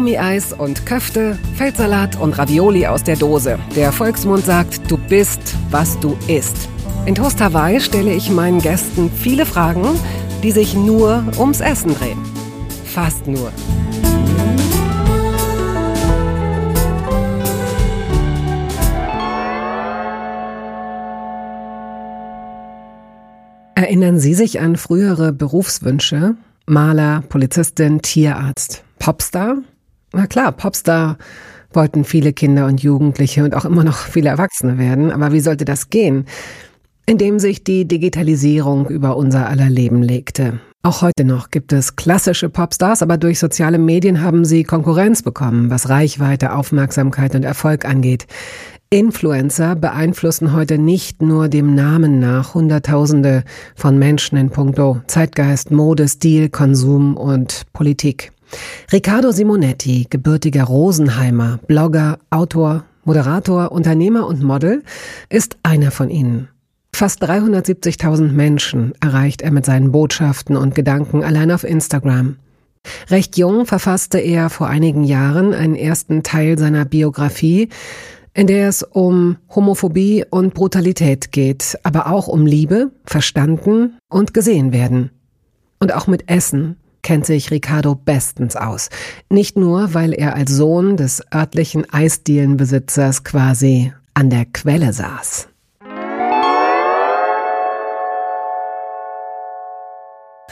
Gummieis und Köfte, Feldsalat und Ravioli aus der Dose. Der Volksmund sagt, du bist, was du isst. In Toast Hawaii stelle ich meinen Gästen viele Fragen, die sich nur ums Essen drehen. Fast nur. Erinnern Sie sich an frühere Berufswünsche? Maler, Polizistin, Tierarzt, Popstar? Na klar, Popstar wollten viele Kinder und Jugendliche und auch immer noch viele Erwachsene werden. Aber wie sollte das gehen? Indem sich die Digitalisierung über unser aller Leben legte. Auch heute noch gibt es klassische Popstars, aber durch soziale Medien haben sie Konkurrenz bekommen, was Reichweite, Aufmerksamkeit und Erfolg angeht. Influencer beeinflussen heute nicht nur dem Namen nach Hunderttausende von Menschen in puncto Zeitgeist, Mode, Stil, Konsum und Politik. Riccardo Simonetti, gebürtiger Rosenheimer, Blogger, Autor, Moderator, Unternehmer und Model, ist einer von ihnen. Fast 370.000 Menschen erreicht er mit seinen Botschaften und Gedanken allein auf Instagram. Recht jung verfasste er vor einigen Jahren einen ersten Teil seiner Biografie, in der es um Homophobie und Brutalität geht, aber auch um Liebe, verstanden und gesehen werden. Und auch mit Essen kennt sich Ricardo bestens aus. Nicht nur, weil er als Sohn des örtlichen Eisdielenbesitzers quasi an der Quelle saß.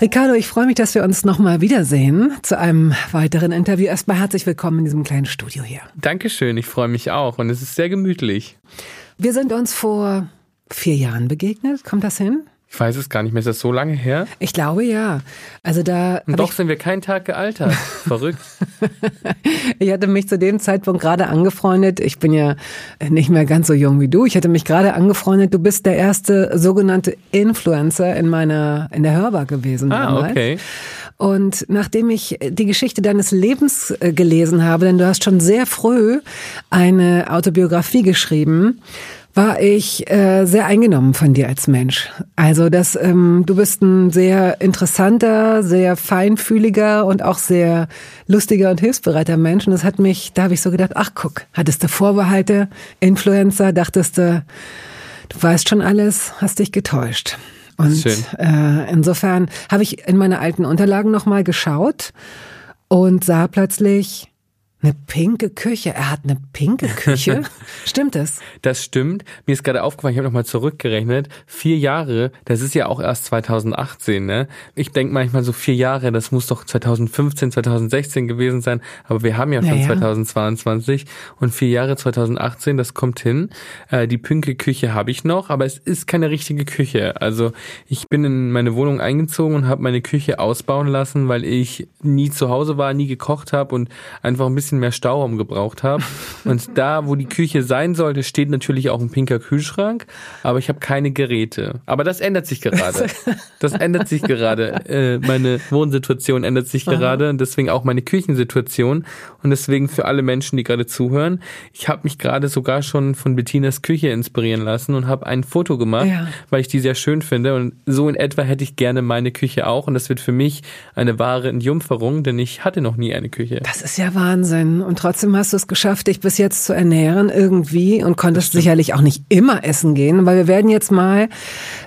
Ricardo, ich freue mich, dass wir uns nochmal wiedersehen zu einem weiteren Interview. Erstmal herzlich willkommen in diesem kleinen Studio hier. Dankeschön, ich freue mich auch und es ist sehr gemütlich. Wir sind uns vor vier Jahren begegnet. Kommt das hin? Ich weiß es gar nicht mehr. Ist das so lange her? Ich glaube ja. Also da. Und doch sind wir keinen Tag gealtert. Verrückt. ich hatte mich zu dem Zeitpunkt gerade angefreundet. Ich bin ja nicht mehr ganz so jung wie du. Ich hatte mich gerade angefreundet. Du bist der erste sogenannte Influencer in meiner, in der Hörbar gewesen. Ah, damals. okay. Und nachdem ich die Geschichte deines Lebens äh, gelesen habe, denn du hast schon sehr früh eine Autobiografie geschrieben, war ich äh, sehr eingenommen von dir als Mensch. Also das, ähm, du bist ein sehr interessanter, sehr feinfühliger und auch sehr lustiger und hilfsbereiter Mensch. Und das hat mich, da habe ich so gedacht, ach guck, hattest du Vorbehalte, Influencer, dachtest du, du weißt schon alles, hast dich getäuscht. Und Schön. Äh, insofern habe ich in meine alten Unterlagen nochmal geschaut und sah plötzlich, eine pinke Küche. Er hat eine pinke Küche. stimmt das? Das stimmt. Mir ist gerade aufgefallen, ich habe nochmal zurückgerechnet. Vier Jahre, das ist ja auch erst 2018, ne? Ich denke manchmal so vier Jahre, das muss doch 2015, 2016 gewesen sein. Aber wir haben ja schon ja, ja. 2022 und vier Jahre 2018, das kommt hin. Äh, die pinke Küche habe ich noch, aber es ist keine richtige Küche. Also ich bin in meine Wohnung eingezogen und habe meine Küche ausbauen lassen, weil ich nie zu Hause war, nie gekocht habe und einfach ein bisschen bisschen mehr Stauraum gebraucht habe. Und da, wo die Küche sein sollte, steht natürlich auch ein pinker Kühlschrank, aber ich habe keine Geräte. Aber das ändert sich gerade. Das ändert sich gerade. Äh, meine Wohnsituation ändert sich gerade und deswegen auch meine Küchensituation. Und deswegen für alle Menschen, die gerade zuhören, ich habe mich gerade sogar schon von Bettinas Küche inspirieren lassen und habe ein Foto gemacht, ja. weil ich die sehr schön finde. Und so in etwa hätte ich gerne meine Küche auch. Und das wird für mich eine wahre Entjungferung, denn ich hatte noch nie eine Küche. Das ist ja Wahnsinn. Wahnsinn. Und trotzdem hast du es geschafft, dich bis jetzt zu ernähren irgendwie und konntest sicherlich auch nicht immer essen gehen, weil wir werden jetzt mal,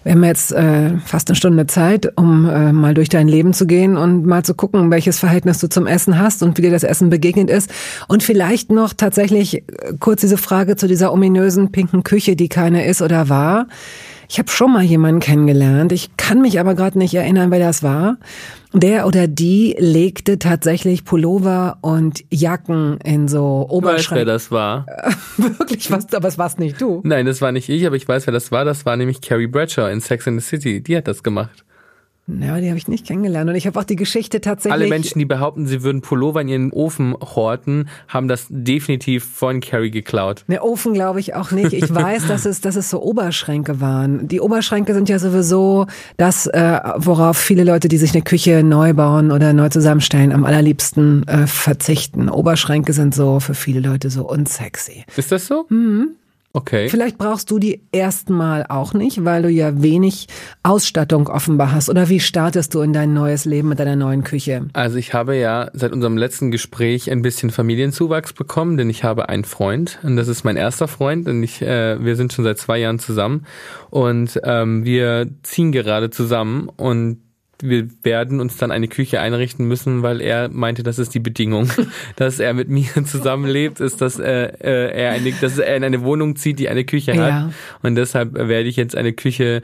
wir haben jetzt äh, fast eine Stunde Zeit, um äh, mal durch dein Leben zu gehen und mal zu gucken, welches Verhältnis du zum Essen hast und wie dir das Essen begegnet ist. Und vielleicht noch tatsächlich äh, kurz diese Frage zu dieser ominösen pinken Küche, die keine ist oder war. Ich habe schon mal jemanden kennengelernt. Ich kann mich aber gerade nicht erinnern, wer das war. Der oder die legte tatsächlich Pullover und Jacken in so Oberschränke. Ich weiß, wer das war. Wirklich, was, aber es war's nicht du. Nein, das war nicht ich, aber ich weiß, wer das war. Das war nämlich Carrie Bradshaw in Sex in the City. Die hat das gemacht. Ja, die habe ich nicht kennengelernt. Und ich habe auch die Geschichte tatsächlich. Alle Menschen, die behaupten, sie würden Pullover in ihren Ofen horten, haben das definitiv von Carrie geklaut. Ne, Ofen glaube ich auch nicht. Ich weiß, dass es, dass es so Oberschränke waren. Die Oberschränke sind ja sowieso das, äh, worauf viele Leute, die sich eine Küche neu bauen oder neu zusammenstellen, am allerliebsten äh, verzichten. Oberschränke sind so für viele Leute so unsexy. Ist das so? Mhm. Okay. Vielleicht brauchst du die erstmal auch nicht, weil du ja wenig Ausstattung offenbar hast. Oder wie startest du in dein neues Leben mit deiner neuen Küche? Also ich habe ja seit unserem letzten Gespräch ein bisschen Familienzuwachs bekommen, denn ich habe einen Freund und das ist mein erster Freund und ich, äh, wir sind schon seit zwei Jahren zusammen und ähm, wir ziehen gerade zusammen und wir werden uns dann eine Küche einrichten müssen, weil er meinte, das ist die Bedingung, dass er mit mir zusammenlebt, ist, dass äh, äh, er eine, dass er in eine Wohnung zieht, die eine Küche hat. Ja. Und deshalb werde ich jetzt eine Küche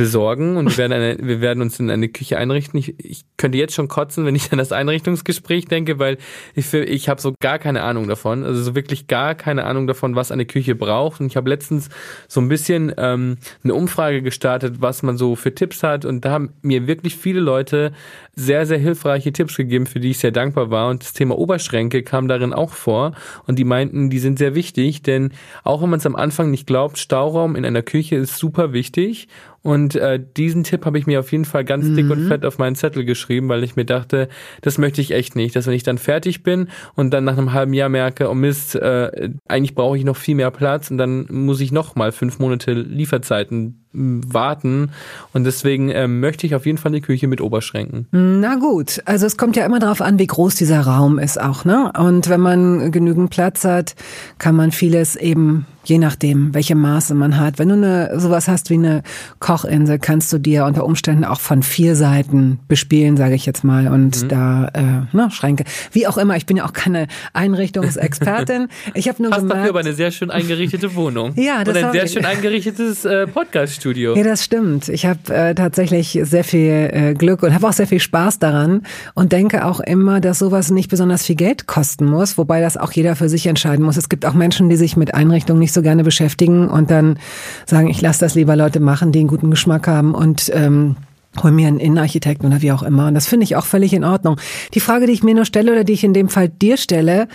besorgen und wir werden, eine, wir werden uns in eine Küche einrichten. Ich, ich könnte jetzt schon kotzen, wenn ich an das Einrichtungsgespräch denke, weil ich, ich habe so gar keine Ahnung davon, also so wirklich gar keine Ahnung davon, was eine Küche braucht. Und ich habe letztens so ein bisschen ähm, eine Umfrage gestartet, was man so für Tipps hat und da haben mir wirklich viele Leute sehr, sehr hilfreiche Tipps gegeben, für die ich sehr dankbar war. Und das Thema Oberschränke kam darin auch vor und die meinten, die sind sehr wichtig, denn auch wenn man es am Anfang nicht glaubt, Stauraum in einer Küche ist super wichtig und äh, diesen Tipp habe ich mir auf jeden Fall ganz mhm. dick und mhm. fett auf meinen Zettel geschrieben, weil ich mir dachte, das möchte ich echt nicht, dass wenn ich dann fertig bin und dann nach einem halben Jahr merke, oh Mist, äh, eigentlich brauche ich noch viel mehr Platz und dann muss ich noch mal fünf Monate Lieferzeiten warten. Und deswegen äh, möchte ich auf jeden Fall die Küche mit Oberschränken. Na gut, also es kommt ja immer darauf an, wie groß dieser Raum ist auch, ne? Und wenn man genügend Platz hat, kann man vieles eben je nachdem, welche Maße man hat. Wenn du eine, sowas hast wie eine Kochinsel, kannst du dir unter Umständen auch von vier Seiten bespielen, sage ich jetzt mal, und mhm. da äh, ne, Schränke. Wie auch immer, ich bin ja auch keine Einrichtungsexpertin. Ich habe nur Hast gemerkt, dafür aber eine sehr schön eingerichtete Wohnung. ja, das Und ein sehr schön eingerichtetes äh, Podcaststudio. Ja, das stimmt. Ich habe äh, tatsächlich sehr viel äh, Glück und habe auch sehr viel Spaß daran und denke auch immer, dass sowas nicht besonders viel Geld kosten muss, wobei das auch jeder für sich entscheiden muss. Es gibt auch Menschen, die sich mit Einrichtungen nicht so so gerne beschäftigen und dann sagen, ich lasse das lieber Leute machen, die einen guten Geschmack haben und ähm, hol mir einen Innenarchitekten oder wie auch immer. Und das finde ich auch völlig in Ordnung. Die Frage, die ich mir nur stelle oder die ich in dem Fall dir stelle,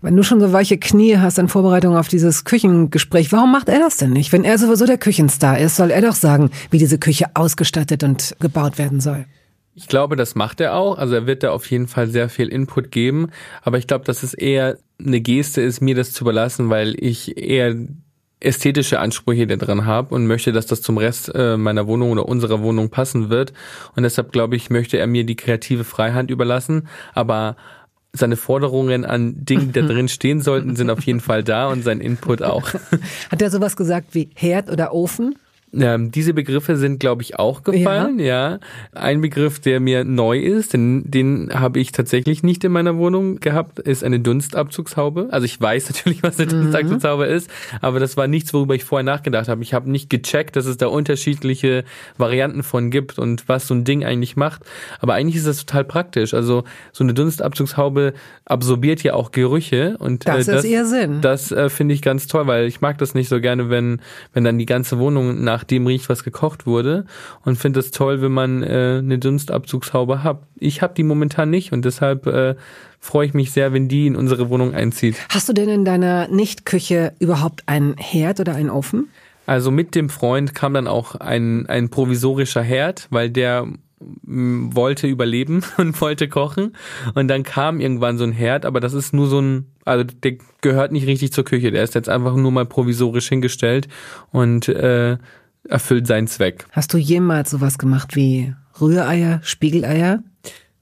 wenn du schon so weiche Knie hast in Vorbereitung auf dieses Küchengespräch, warum macht er das denn nicht? Wenn er sowieso der Küchenstar ist, soll er doch sagen, wie diese Küche ausgestattet und gebaut werden soll. Ich glaube, das macht er auch. Also er wird da auf jeden Fall sehr viel Input geben. Aber ich glaube, dass es eher eine Geste ist, mir das zu überlassen, weil ich eher ästhetische Ansprüche da drin habe und möchte, dass das zum Rest äh, meiner Wohnung oder unserer Wohnung passen wird. Und deshalb glaube ich, möchte er mir die kreative Freiheit überlassen. Aber seine Forderungen an Dingen, die da drin stehen sollten, sind auf jeden Fall da und sein Input auch. Hat er sowas gesagt wie Herd oder Ofen? Ähm, diese Begriffe sind, glaube ich, auch gefallen, ja. ja. Ein Begriff, der mir neu ist, denn den habe ich tatsächlich nicht in meiner Wohnung gehabt, ist eine Dunstabzugshaube. Also ich weiß natürlich, was eine mhm. Dunstabzugshaube ist, aber das war nichts, worüber ich vorher nachgedacht habe. Ich habe nicht gecheckt, dass es da unterschiedliche Varianten von gibt und was so ein Ding eigentlich macht. Aber eigentlich ist das total praktisch. Also so eine Dunstabzugshaube absorbiert ja auch Gerüche und das, äh, das ist ihr Sinn. Das äh, finde ich ganz toll, weil ich mag das nicht so gerne, wenn wenn dann die ganze Wohnung nach nach dem riecht, was gekocht wurde und finde es toll, wenn man äh, eine Dunstabzugshaube hat. Ich habe die momentan nicht und deshalb äh, freue ich mich sehr, wenn die in unsere Wohnung einzieht. Hast du denn in deiner Nichtküche überhaupt einen Herd oder einen Ofen? Also mit dem Freund kam dann auch ein, ein provisorischer Herd, weil der wollte überleben und wollte kochen. Und dann kam irgendwann so ein Herd, aber das ist nur so ein, also der gehört nicht richtig zur Küche. Der ist jetzt einfach nur mal provisorisch hingestellt und äh, erfüllt seinen Zweck. Hast du jemals sowas gemacht wie Rühreier, Spiegeleier?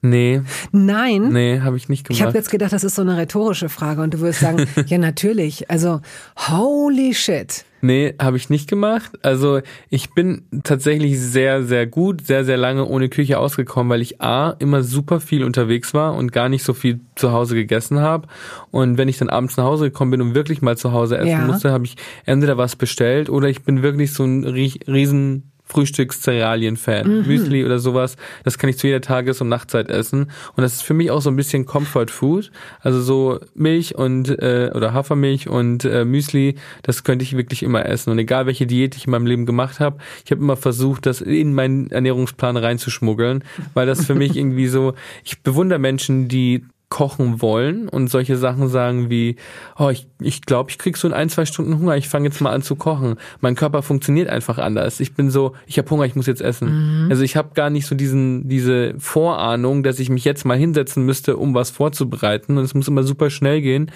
Nee. Nein. Nee, habe ich nicht gemacht. Ich habe jetzt gedacht, das ist so eine rhetorische Frage und du würdest sagen, ja natürlich. Also, holy shit. Nee, habe ich nicht gemacht. Also ich bin tatsächlich sehr, sehr gut, sehr, sehr lange ohne Küche ausgekommen, weil ich A, immer super viel unterwegs war und gar nicht so viel zu Hause gegessen habe. Und wenn ich dann abends nach Hause gekommen bin und wirklich mal zu Hause essen ja. musste, habe ich entweder was bestellt oder ich bin wirklich so ein riesen Frühstückszerealien-Fan. Mhm. Müsli oder sowas, das kann ich zu jeder Tages- und Nachtzeit essen. Und das ist für mich auch so ein bisschen Comfort Food. Also so Milch und äh, oder Hafermilch und äh, Müsli, das könnte ich wirklich immer essen. Und egal welche Diät ich in meinem Leben gemacht habe, ich habe immer versucht, das in meinen Ernährungsplan reinzuschmuggeln, weil das für mich irgendwie so, ich bewundere Menschen, die kochen wollen und solche Sachen sagen wie, oh, ich glaube, ich, glaub, ich krieg so in ein, zwei Stunden Hunger, ich fange jetzt mal an zu kochen. Mein Körper funktioniert einfach anders. Ich bin so, ich habe Hunger, ich muss jetzt essen. Mhm. Also ich habe gar nicht so diesen, diese Vorahnung, dass ich mich jetzt mal hinsetzen müsste, um was vorzubereiten. Und es muss immer super schnell gehen.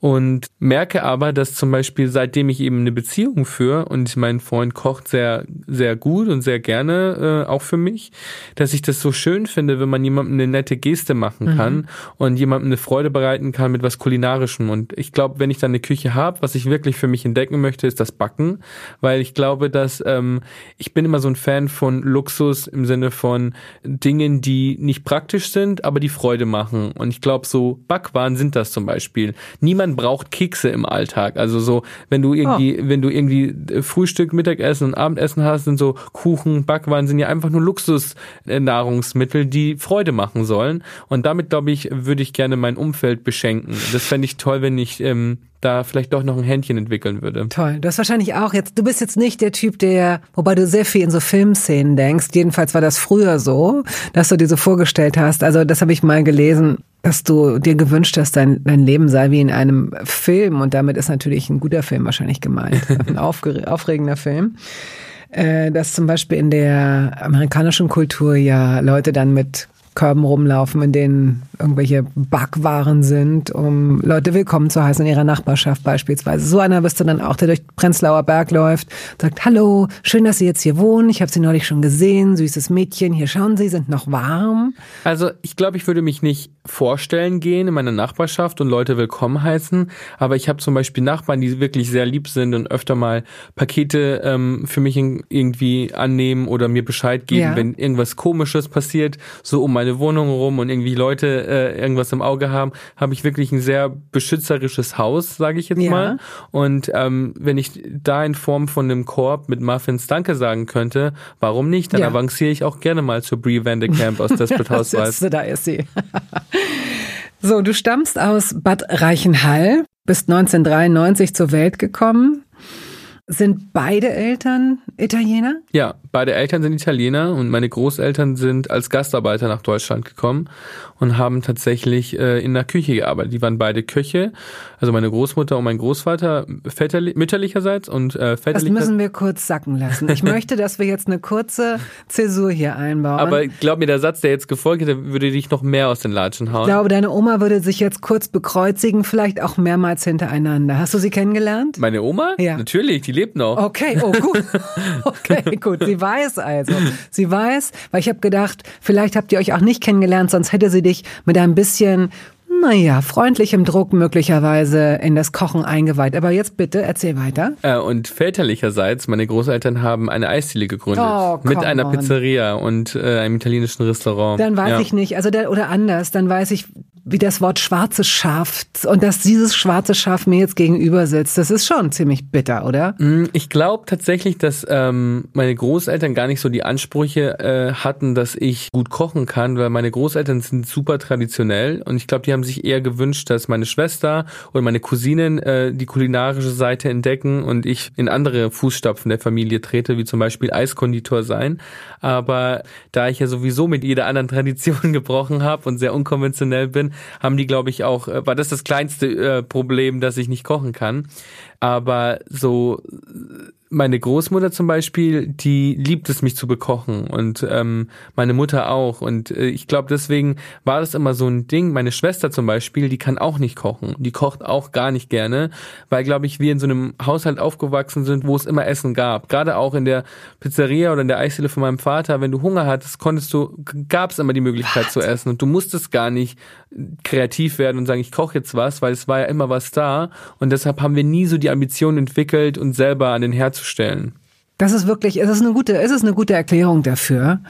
Und merke aber, dass zum Beispiel, seitdem ich eben eine Beziehung führe und mein Freund kocht sehr, sehr gut und sehr gerne, äh, auch für mich, dass ich das so schön finde, wenn man jemandem eine nette Geste machen mhm. kann mhm. und jemandem eine Freude bereiten kann mit was Kulinarischem. Und ich glaube, wenn ich dann eine Küche habe, was ich wirklich für mich entdecken möchte, ist das Backen, weil ich glaube, dass ähm, ich bin immer so ein Fan von Luxus im Sinne von Dingen, die nicht praktisch sind, aber die Freude machen. Und ich glaube, so Backwaren sind das zum Beispiel. Niemand braucht Kekse im Alltag. Also so, wenn du irgendwie, oh. wenn du irgendwie Frühstück, Mittagessen und Abendessen hast, sind so Kuchen, Backwaren sind ja einfach nur Luxusnahrungsmittel, die Freude machen sollen. Und damit, glaube ich, würde ich gerne mein Umfeld beschenken. Das fände ich toll, wenn ich ähm, da vielleicht doch noch ein Händchen entwickeln würde. Toll. Du hast wahrscheinlich auch jetzt, du bist jetzt nicht der Typ, der, wobei du sehr viel in so Filmszenen denkst. Jedenfalls war das früher so, dass du dir so vorgestellt hast. Also das habe ich mal gelesen, dass du dir gewünscht hast, dein, dein Leben sei wie in einem Film. Und damit ist natürlich ein guter Film wahrscheinlich gemeint. Ein aufregender Film äh, dass zum Beispiel in der amerikanischen Kultur ja Leute dann mit Körben rumlaufen, in denen irgendwelche Backwaren sind, um Leute willkommen zu heißen in ihrer Nachbarschaft beispielsweise. So einer bist du dann auch, der durch Prenzlauer Berg läuft, sagt, hallo, schön, dass Sie jetzt hier wohnen, ich habe Sie neulich schon gesehen, süßes Mädchen, hier schauen Sie, sind noch warm. Also ich glaube, ich würde mich nicht vorstellen gehen in meiner Nachbarschaft und Leute willkommen heißen, aber ich habe zum Beispiel Nachbarn, die wirklich sehr lieb sind und öfter mal Pakete ähm, für mich irgendwie annehmen oder mir Bescheid geben, ja. wenn irgendwas Komisches passiert, so um meine Wohnung rum und irgendwie Leute äh, irgendwas im Auge haben, habe ich wirklich ein sehr beschützerisches Haus, sage ich jetzt ja. mal. Und ähm, wenn ich da in Form von einem Korb mit Muffins Danke sagen könnte, warum nicht? Dann ja. avanciere ich auch gerne mal zur Brie Vandekamp aus Desperate Housewives. da ist sie. so, du stammst aus Bad Reichenhall, bist 1993 zur Welt gekommen. Sind beide Eltern Italiener? Ja, beide Eltern sind Italiener und meine Großeltern sind als Gastarbeiter nach Deutschland gekommen und haben tatsächlich äh, in der Küche gearbeitet. Die waren beide Köche, also meine Großmutter und mein Großvater väterli mütterlicherseits und äh, väterlicherseits. Das müssen wir kurz sacken lassen. Ich möchte, dass wir jetzt eine kurze Zäsur hier einbauen. Aber glaub mir, der Satz, der jetzt gefolgt hätte, würde dich noch mehr aus den Latschen hauen. Ich glaube, deine Oma würde sich jetzt kurz bekreuzigen, vielleicht auch mehrmals hintereinander. Hast du sie kennengelernt? Meine Oma? Ja. Natürlich, die lebt noch. Okay, oh gut. Okay, gut. Sie weiß also. Sie weiß, weil ich habe gedacht, vielleicht habt ihr euch auch nicht kennengelernt, sonst hätte sie dich mit ein bisschen naja, freundlichem Druck möglicherweise in das Kochen eingeweiht. Aber jetzt bitte, erzähl weiter. Äh, und väterlicherseits, meine Großeltern haben eine Eisdiele gegründet. Oh, mit einer on. Pizzeria und äh, einem italienischen Restaurant. Dann weiß ja. ich nicht, also der, oder anders, dann weiß ich, wie das Wort schwarzes Schaf und dass dieses schwarze Schaf mir jetzt gegenüber sitzt, das ist schon ziemlich bitter, oder? Mm, ich glaube tatsächlich, dass ähm, meine Großeltern gar nicht so die Ansprüche äh, hatten, dass ich gut kochen kann, weil meine Großeltern sind super traditionell und ich glaube, die haben sich eher gewünscht, dass meine Schwester oder meine Cousinen äh, die kulinarische Seite entdecken und ich in andere Fußstapfen der Familie trete, wie zum Beispiel Eiskonditor sein. Aber da ich ja sowieso mit jeder anderen Tradition gebrochen habe und sehr unkonventionell bin, haben die, glaube ich, auch, äh, war das das kleinste äh, Problem, dass ich nicht kochen kann. Aber so meine Großmutter zum Beispiel, die liebt es, mich zu bekochen und ähm, meine Mutter auch. Und äh, ich glaube, deswegen war das immer so ein Ding. Meine Schwester zum Beispiel, die kann auch nicht kochen. Die kocht auch gar nicht gerne, weil, glaube ich, wir in so einem Haushalt aufgewachsen sind, wo es immer Essen gab. Gerade auch in der Pizzeria oder in der Eisdiele von meinem Vater, wenn du Hunger hattest, konntest du, gab es immer die Möglichkeit was? zu essen. Und du musstest gar nicht kreativ werden und sagen, ich koche jetzt was, weil es war ja immer was da. Und deshalb haben wir nie so die Ambition entwickelt, uns selber an den Herd zu stellen. Das ist wirklich, es ist eine gute, es ist eine gute Erklärung dafür.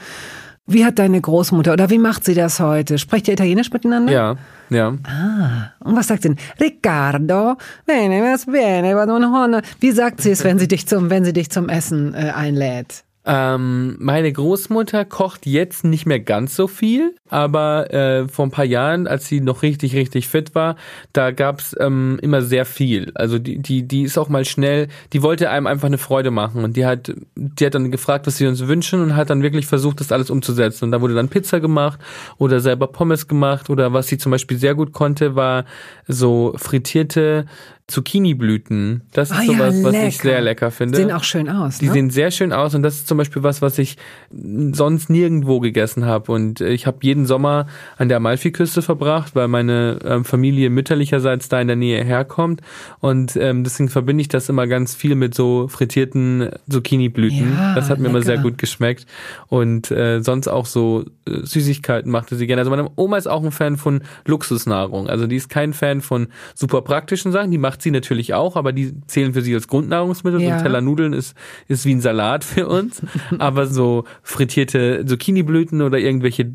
Wie hat deine Großmutter oder wie macht sie das heute? Sprecht ihr Italienisch miteinander? Ja, ja. Ah, und was sagt sie denn? Riccardo, bene, was bene, Wie sagt sie es, wenn sie dich zum, wenn sie dich zum Essen äh, einlädt? Ähm, meine Großmutter kocht jetzt nicht mehr ganz so viel, aber äh, vor ein paar Jahren, als sie noch richtig, richtig fit war, da gab's ähm, immer sehr viel. Also die, die, die ist auch mal schnell, die wollte einem einfach eine Freude machen und die hat, die hat dann gefragt, was sie uns wünschen und hat dann wirklich versucht, das alles umzusetzen. Und da wurde dann Pizza gemacht oder selber Pommes gemacht oder was sie zum Beispiel sehr gut konnte, war so frittierte Zucchini-Blüten. Das ist oh sowas, ja, was ich sehr lecker finde. Die sehen auch schön aus. Die ne? sehen sehr schön aus und das ist zum Beispiel was, was ich sonst nirgendwo gegessen habe. Und ich habe jeden Sommer an der Amalfiküste verbracht, weil meine ähm, Familie mütterlicherseits da in der Nähe herkommt. Und ähm, deswegen verbinde ich das immer ganz viel mit so frittierten Zucchini-Blüten. Ja, das hat mir lecker. immer sehr gut geschmeckt. Und äh, sonst auch so äh, Süßigkeiten machte sie gerne. Also meine Oma ist auch ein Fan von Luxusnahrung. Also die ist kein Fan von super praktischen Sachen. Die macht sie natürlich auch, aber die zählen für sie als Grundnahrungsmittel. Ja. So ein Teller Nudeln ist, ist wie ein Salat für uns. aber so frittierte Zucchiniblüten oder irgendwelche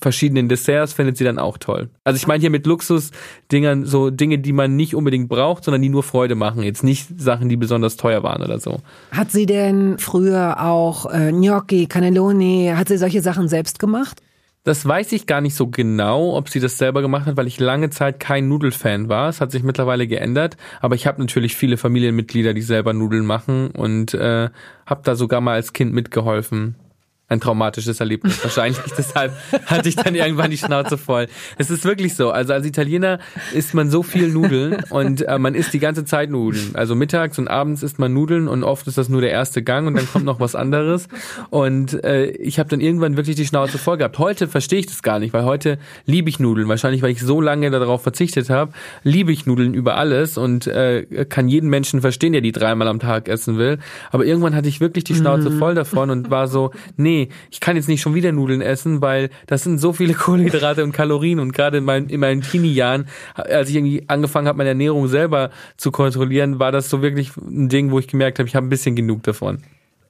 verschiedenen Desserts findet sie dann auch toll. Also ich meine hier mit Luxusdingern so Dinge, die man nicht unbedingt braucht, sondern die nur Freude machen. Jetzt nicht Sachen, die besonders teuer waren oder so. Hat sie denn früher auch äh, Gnocchi, Cannelloni, hat sie solche Sachen selbst gemacht? Das weiß ich gar nicht so genau, ob sie das selber gemacht hat, weil ich lange Zeit kein Nudelfan war. Es hat sich mittlerweile geändert, aber ich habe natürlich viele Familienmitglieder, die selber Nudeln machen und äh, habe da sogar mal als Kind mitgeholfen ein traumatisches Erlebnis wahrscheinlich. Deshalb hatte ich dann irgendwann die Schnauze voll. Es ist wirklich so. Also als Italiener isst man so viel Nudeln und äh, man isst die ganze Zeit Nudeln. Also mittags und abends isst man Nudeln und oft ist das nur der erste Gang und dann kommt noch was anderes. Und äh, ich habe dann irgendwann wirklich die Schnauze voll gehabt. Heute verstehe ich das gar nicht, weil heute liebe ich Nudeln. Wahrscheinlich, weil ich so lange darauf verzichtet habe, liebe ich Nudeln über alles und äh, kann jeden Menschen verstehen, der die dreimal am Tag essen will. Aber irgendwann hatte ich wirklich die Schnauze mhm. voll davon und war so, nee, nee, ich kann jetzt nicht schon wieder Nudeln essen, weil das sind so viele Kohlenhydrate und Kalorien und gerade in, mein, in meinen Teenie-Jahren, als ich irgendwie angefangen habe, meine Ernährung selber zu kontrollieren, war das so wirklich ein Ding, wo ich gemerkt habe, ich habe ein bisschen genug davon.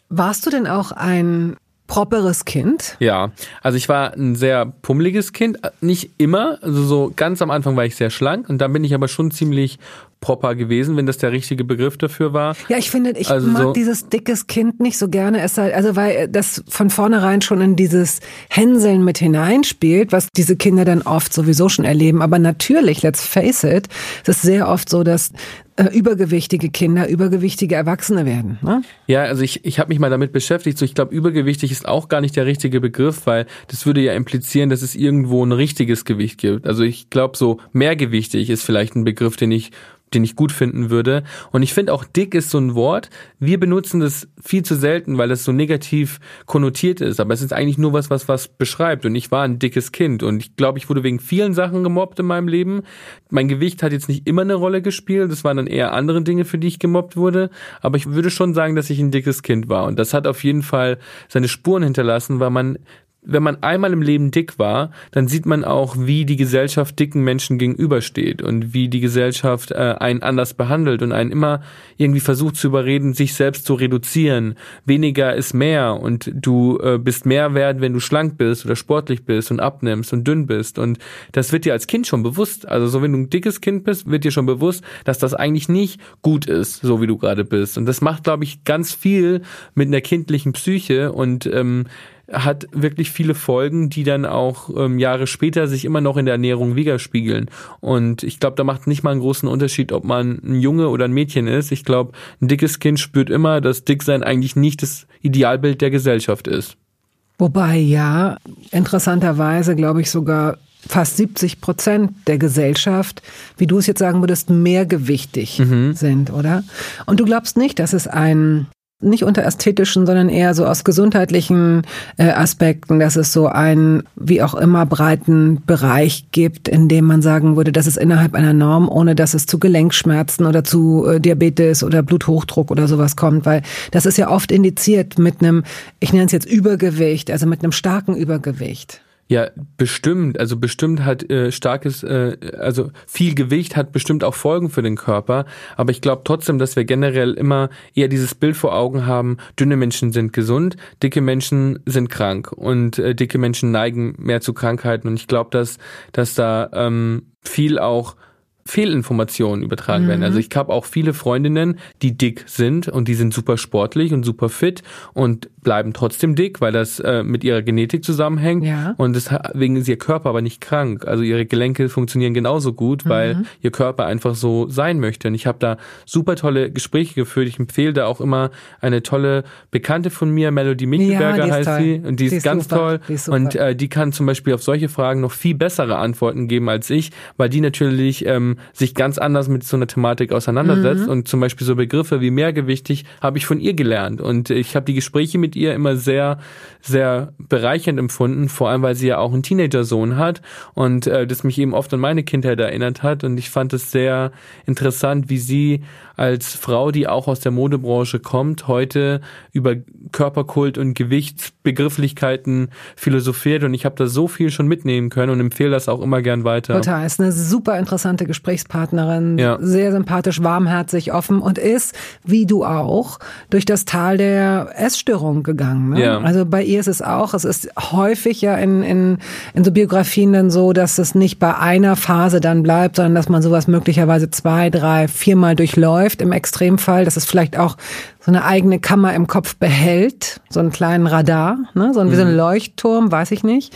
Warst du denn auch ein properes Kind? Ja, also ich war ein sehr pummeliges Kind, nicht immer, also so ganz am Anfang war ich sehr schlank und dann bin ich aber schon ziemlich proper gewesen, wenn das der richtige Begriff dafür war. Ja, ich finde, ich also mag so dieses dickes Kind nicht so gerne, es sei, also weil das von vornherein schon in dieses Hänseln mit hineinspielt, was diese Kinder dann oft sowieso schon erleben. Aber natürlich, let's face it, es ist sehr oft so, dass äh, übergewichtige Kinder übergewichtige Erwachsene werden. Ne? Ja, also ich, ich habe mich mal damit beschäftigt. So, ich glaube, übergewichtig ist auch gar nicht der richtige Begriff, weil das würde ja implizieren, dass es irgendwo ein richtiges Gewicht gibt. Also ich glaube, so mehrgewichtig ist vielleicht ein Begriff, den ich den ich gut finden würde. Und ich finde auch dick ist so ein Wort. Wir benutzen das viel zu selten, weil es so negativ konnotiert ist. Aber es ist eigentlich nur was, was was beschreibt. Und ich war ein dickes Kind. Und ich glaube, ich wurde wegen vielen Sachen gemobbt in meinem Leben. Mein Gewicht hat jetzt nicht immer eine Rolle gespielt. Das waren dann eher andere Dinge, für die ich gemobbt wurde. Aber ich würde schon sagen, dass ich ein dickes Kind war. Und das hat auf jeden Fall seine Spuren hinterlassen, weil man wenn man einmal im Leben dick war, dann sieht man auch, wie die Gesellschaft dicken Menschen gegenübersteht und wie die Gesellschaft äh, einen anders behandelt und einen immer irgendwie versucht zu überreden, sich selbst zu reduzieren. Weniger ist mehr und du äh, bist mehr wert, wenn du schlank bist oder sportlich bist und abnimmst und dünn bist. Und das wird dir als Kind schon bewusst. Also so, wenn du ein dickes Kind bist, wird dir schon bewusst, dass das eigentlich nicht gut ist, so wie du gerade bist. Und das macht, glaube ich, ganz viel mit einer kindlichen Psyche und ähm, hat wirklich viele Folgen, die dann auch ähm, Jahre später sich immer noch in der Ernährung widerspiegeln. Und ich glaube, da macht nicht mal einen großen Unterschied, ob man ein Junge oder ein Mädchen ist. Ich glaube, ein dickes Kind spürt immer, dass Dicksein eigentlich nicht das Idealbild der Gesellschaft ist. Wobei ja, interessanterweise glaube ich sogar fast 70 Prozent der Gesellschaft, wie du es jetzt sagen würdest, mehrgewichtig mhm. sind, oder? Und du glaubst nicht, dass es ein nicht unter ästhetischen, sondern eher so aus gesundheitlichen äh, Aspekten, dass es so einen, wie auch immer, breiten Bereich gibt, in dem man sagen würde, das ist innerhalb einer Norm, ohne dass es zu Gelenkschmerzen oder zu äh, Diabetes oder Bluthochdruck oder sowas kommt, weil das ist ja oft indiziert mit einem, ich nenne es jetzt Übergewicht, also mit einem starken Übergewicht. Ja, bestimmt. Also bestimmt hat äh, starkes, äh, also viel Gewicht hat bestimmt auch Folgen für den Körper. Aber ich glaube trotzdem, dass wir generell immer eher dieses Bild vor Augen haben, dünne Menschen sind gesund, dicke Menschen sind krank und äh, dicke Menschen neigen mehr zu Krankheiten. Und ich glaube, dass, dass da ähm, viel auch Fehlinformationen übertragen mhm. werden. Also ich habe auch viele Freundinnen, die dick sind und die sind super sportlich und super fit und bleiben trotzdem dick, weil das äh, mit ihrer Genetik zusammenhängt ja. und deswegen ist ihr Körper aber nicht krank. Also ihre Gelenke funktionieren genauso gut, weil mhm. ihr Körper einfach so sein möchte. Und ich habe da super tolle Gespräche geführt. Ich empfehle da auch immer eine tolle Bekannte von mir, Melody Michelberger ja, heißt toll. sie und die, die ist, ganz super. toll ist und äh, die kann zum Beispiel auf solche Fragen noch viel bessere Antworten geben als ich, weil die natürlich ähm, sich ganz anders mit so einer Thematik auseinandersetzt. Mhm. Und zum Beispiel so Begriffe wie mehrgewichtig habe ich von ihr gelernt. Und ich habe die Gespräche mit ihr immer sehr, sehr bereichernd empfunden, vor allem weil sie ja auch einen Teenager-Sohn hat und äh, das mich eben oft an meine Kindheit erinnert hat. Und ich fand es sehr interessant, wie sie als Frau, die auch aus der Modebranche kommt, heute über Körperkult und Gewichtsbegrifflichkeiten philosophiert und ich habe da so viel schon mitnehmen können und empfehle das auch immer gern weiter. Total, ist eine super interessante Gesprächspartnerin, ja. sehr sympathisch, warmherzig, offen und ist, wie du auch, durch das Tal der Essstörung gegangen. Ne? Ja. Also bei ihr ist es auch, es ist häufig ja in, in, in so Biografien dann so, dass es nicht bei einer Phase dann bleibt, sondern dass man sowas möglicherweise zwei, drei, viermal durchläuft läuft im Extremfall, dass es vielleicht auch so eine eigene Kammer im Kopf behält, so einen kleinen Radar, ne? so ein, wie so ein mhm. Leuchtturm, weiß ich nicht.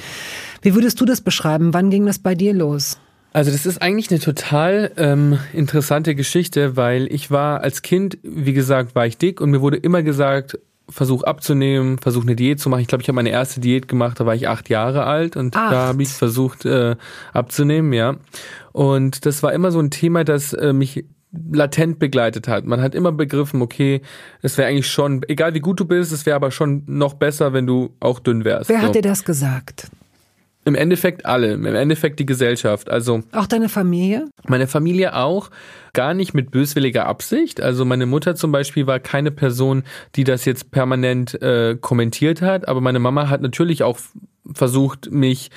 Wie würdest du das beschreiben? Wann ging das bei dir los? Also das ist eigentlich eine total ähm, interessante Geschichte, weil ich war als Kind, wie gesagt, war ich dick und mir wurde immer gesagt, versuch abzunehmen, versuch eine Diät zu machen. Ich glaube, ich habe meine erste Diät gemacht, da war ich acht Jahre alt und acht. da habe ich versucht äh, abzunehmen, ja. Und das war immer so ein Thema, das äh, mich latent begleitet hat. Man hat immer begriffen, okay, es wäre eigentlich schon, egal wie gut du bist, es wäre aber schon noch besser, wenn du auch dünn wärst. Wer so. hat dir das gesagt? Im Endeffekt alle, im Endeffekt die Gesellschaft. Also auch deine Familie? Meine Familie auch, gar nicht mit böswilliger Absicht. Also meine Mutter zum Beispiel war keine Person, die das jetzt permanent äh, kommentiert hat, aber meine Mama hat natürlich auch versucht, mich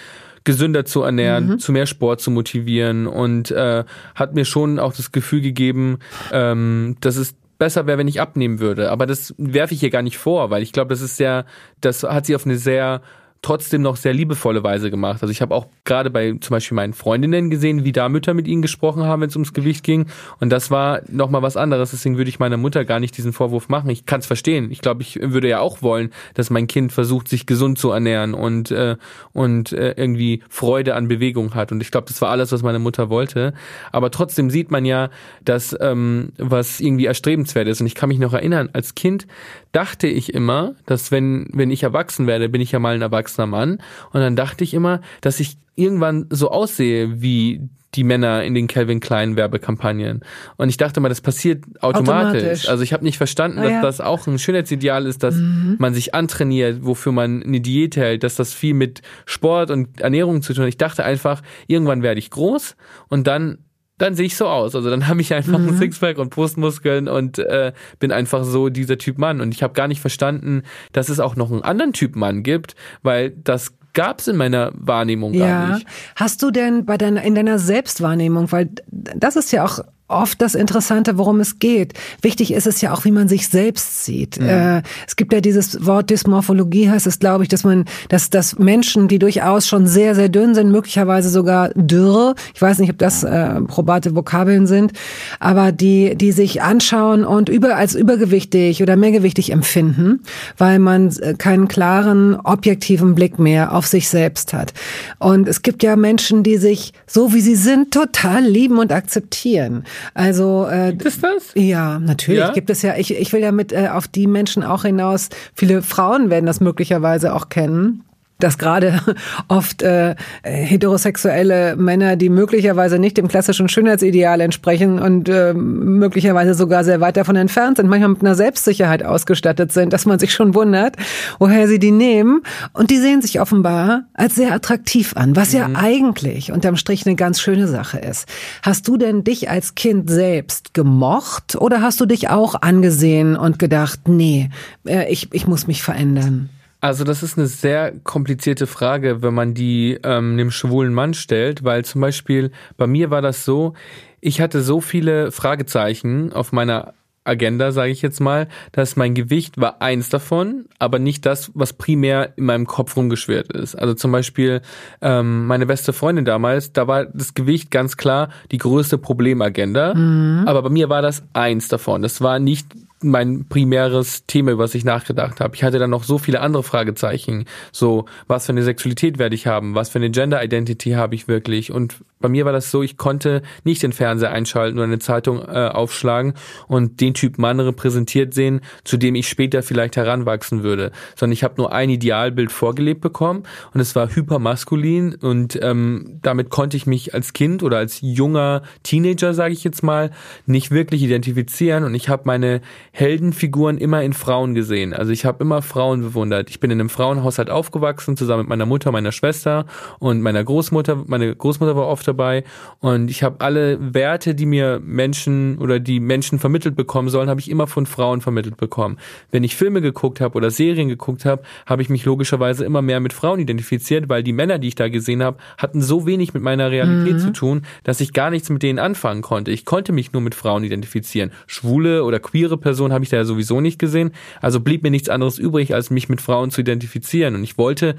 gesünder zu ernähren, mhm. zu mehr Sport zu motivieren und äh, hat mir schon auch das Gefühl gegeben, ähm, dass es besser wäre, wenn ich abnehmen würde. Aber das werfe ich hier gar nicht vor, weil ich glaube, das ist sehr, das hat sie auf eine sehr trotzdem noch sehr liebevolle Weise gemacht. Also ich habe auch gerade bei zum Beispiel meinen Freundinnen gesehen, wie da Mütter mit ihnen gesprochen haben, wenn es ums Gewicht ging. Und das war nochmal was anderes. Deswegen würde ich meiner Mutter gar nicht diesen Vorwurf machen. Ich kann es verstehen. Ich glaube, ich würde ja auch wollen, dass mein Kind versucht, sich gesund zu ernähren und, äh, und äh, irgendwie Freude an Bewegung hat. Und ich glaube, das war alles, was meine Mutter wollte. Aber trotzdem sieht man ja, dass ähm, was irgendwie erstrebenswert ist. Und ich kann mich noch erinnern, als Kind dachte ich immer, dass wenn, wenn ich erwachsen werde, bin ich ja mal ein Erwachsener erwachsener Mann. Und dann dachte ich immer, dass ich irgendwann so aussehe wie die Männer in den Calvin Klein Werbekampagnen. Und ich dachte mal, das passiert automatisch. automatisch. Also ich habe nicht verstanden, ah, dass ja. das auch ein Schönheitsideal ist, dass mhm. man sich antrainiert, wofür man eine Diät hält, dass das viel mit Sport und Ernährung zu tun hat. Ich dachte einfach, irgendwann werde ich groß und dann dann sehe ich so aus. Also dann habe ich einfach mhm. ein Sixpack und Brustmuskeln und äh, bin einfach so dieser Typ Mann. Und ich habe gar nicht verstanden, dass es auch noch einen anderen Typ Mann gibt, weil das gab es in meiner Wahrnehmung ja. gar nicht. Hast du denn bei deiner in deiner Selbstwahrnehmung, weil das ist ja auch oft das Interessante, worum es geht. Wichtig ist es ja auch, wie man sich selbst sieht. Mhm. Äh, es gibt ja dieses Wort Dysmorphologie, heißt es, glaube ich, dass man, dass, dass Menschen, die durchaus schon sehr, sehr dünn sind, möglicherweise sogar dürr, ich weiß nicht, ob das äh, probate Vokabeln sind, aber die, die sich anschauen und über, als übergewichtig oder mehrgewichtig empfinden, weil man äh, keinen klaren, objektiven Blick mehr auf sich selbst hat. Und es gibt ja Menschen, die sich so wie sie sind total lieben und akzeptieren. Also äh, gibt es das? Ja, natürlich ja? gibt es ja. Ich, ich will ja mit äh, auf die Menschen auch hinaus. Viele Frauen werden das möglicherweise auch kennen dass gerade oft äh, heterosexuelle Männer, die möglicherweise nicht dem klassischen Schönheitsideal entsprechen und äh, möglicherweise sogar sehr weit davon entfernt sind, manchmal mit einer Selbstsicherheit ausgestattet sind, dass man sich schon wundert, woher sie die nehmen. Und die sehen sich offenbar als sehr attraktiv an, was mhm. ja eigentlich unterm Strich eine ganz schöne Sache ist. Hast du denn dich als Kind selbst gemocht oder hast du dich auch angesehen und gedacht, nee, äh, ich, ich muss mich verändern? Also das ist eine sehr komplizierte Frage, wenn man die ähm, einem schwulen Mann stellt, weil zum Beispiel bei mir war das so, ich hatte so viele Fragezeichen auf meiner Agenda, sage ich jetzt mal, dass mein Gewicht war eins davon, aber nicht das, was primär in meinem Kopf rumgeschwert ist. Also zum Beispiel ähm, meine beste Freundin damals, da war das Gewicht ganz klar die größte Problemagenda, mhm. aber bei mir war das eins davon. Das war nicht mein primäres Thema, über was ich nachgedacht habe. Ich hatte dann noch so viele andere Fragezeichen. So, was für eine Sexualität werde ich haben? Was für eine Gender Identity habe ich wirklich? Und bei mir war das so, ich konnte nicht den Fernseher einschalten oder eine Zeitung äh, aufschlagen und den Typ Mann repräsentiert sehen, zu dem ich später vielleicht heranwachsen würde. Sondern ich habe nur ein Idealbild vorgelebt bekommen und es war hypermaskulin und ähm, damit konnte ich mich als Kind oder als junger Teenager, sage ich jetzt mal, nicht wirklich identifizieren und ich habe meine Heldenfiguren immer in Frauen gesehen. Also ich habe immer Frauen bewundert. Ich bin in einem Frauenhaushalt aufgewachsen, zusammen mit meiner Mutter, meiner Schwester und meiner Großmutter. Meine Großmutter war oft dabei. Und ich habe alle Werte, die mir Menschen oder die Menschen vermittelt bekommen sollen, habe ich immer von Frauen vermittelt bekommen. Wenn ich Filme geguckt habe oder Serien geguckt habe, habe ich mich logischerweise immer mehr mit Frauen identifiziert, weil die Männer, die ich da gesehen habe, hatten so wenig mit meiner Realität mhm. zu tun, dass ich gar nichts mit denen anfangen konnte. Ich konnte mich nur mit Frauen identifizieren. Schwule oder queere Personen Person habe ich da ja sowieso nicht gesehen. Also blieb mir nichts anderes übrig, als mich mit Frauen zu identifizieren. Und ich wollte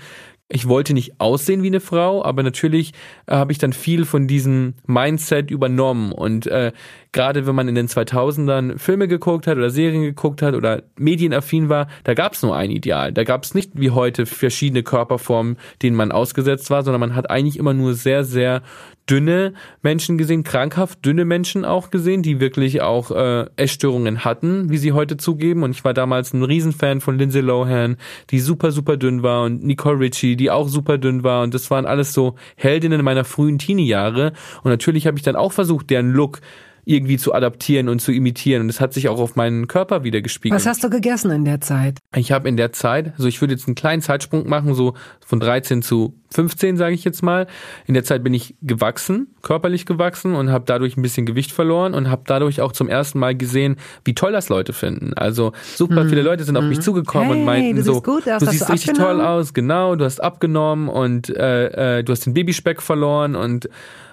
ich wollte nicht aussehen wie eine Frau, aber natürlich äh, habe ich dann viel von diesem Mindset übernommen. Und äh, gerade wenn man in den 2000ern Filme geguckt hat oder Serien geguckt hat oder medienaffin war, da gab es nur ein Ideal. Da gab es nicht wie heute verschiedene Körperformen, denen man ausgesetzt war, sondern man hat eigentlich immer nur sehr, sehr dünne Menschen gesehen, krankhaft dünne Menschen auch gesehen, die wirklich auch äh, Essstörungen hatten, wie sie heute zugeben. Und ich war damals ein Riesenfan von Lindsay Lohan, die super, super dünn war und Nicole Richie, die auch super dünn war. Und das waren alles so Heldinnen meiner frühen Teenie-Jahre. Und natürlich habe ich dann auch versucht, deren Look irgendwie zu adaptieren und zu imitieren. Und das hat sich auch auf meinen Körper wieder gespiegelt. Was hast du gegessen in der Zeit? Ich habe in der Zeit, also ich würde jetzt einen kleinen Zeitsprung machen, so von 13 zu 15, sage ich jetzt mal. In der Zeit bin ich gewachsen, körperlich gewachsen und habe dadurch ein bisschen Gewicht verloren und habe dadurch auch zum ersten Mal gesehen, wie toll das Leute finden. Also super hm. viele Leute sind auf mich hm. zugekommen hey, und meinten du so, gut, du siehst richtig toll aus, genau, du hast abgenommen und äh, äh, du hast den Babyspeck verloren und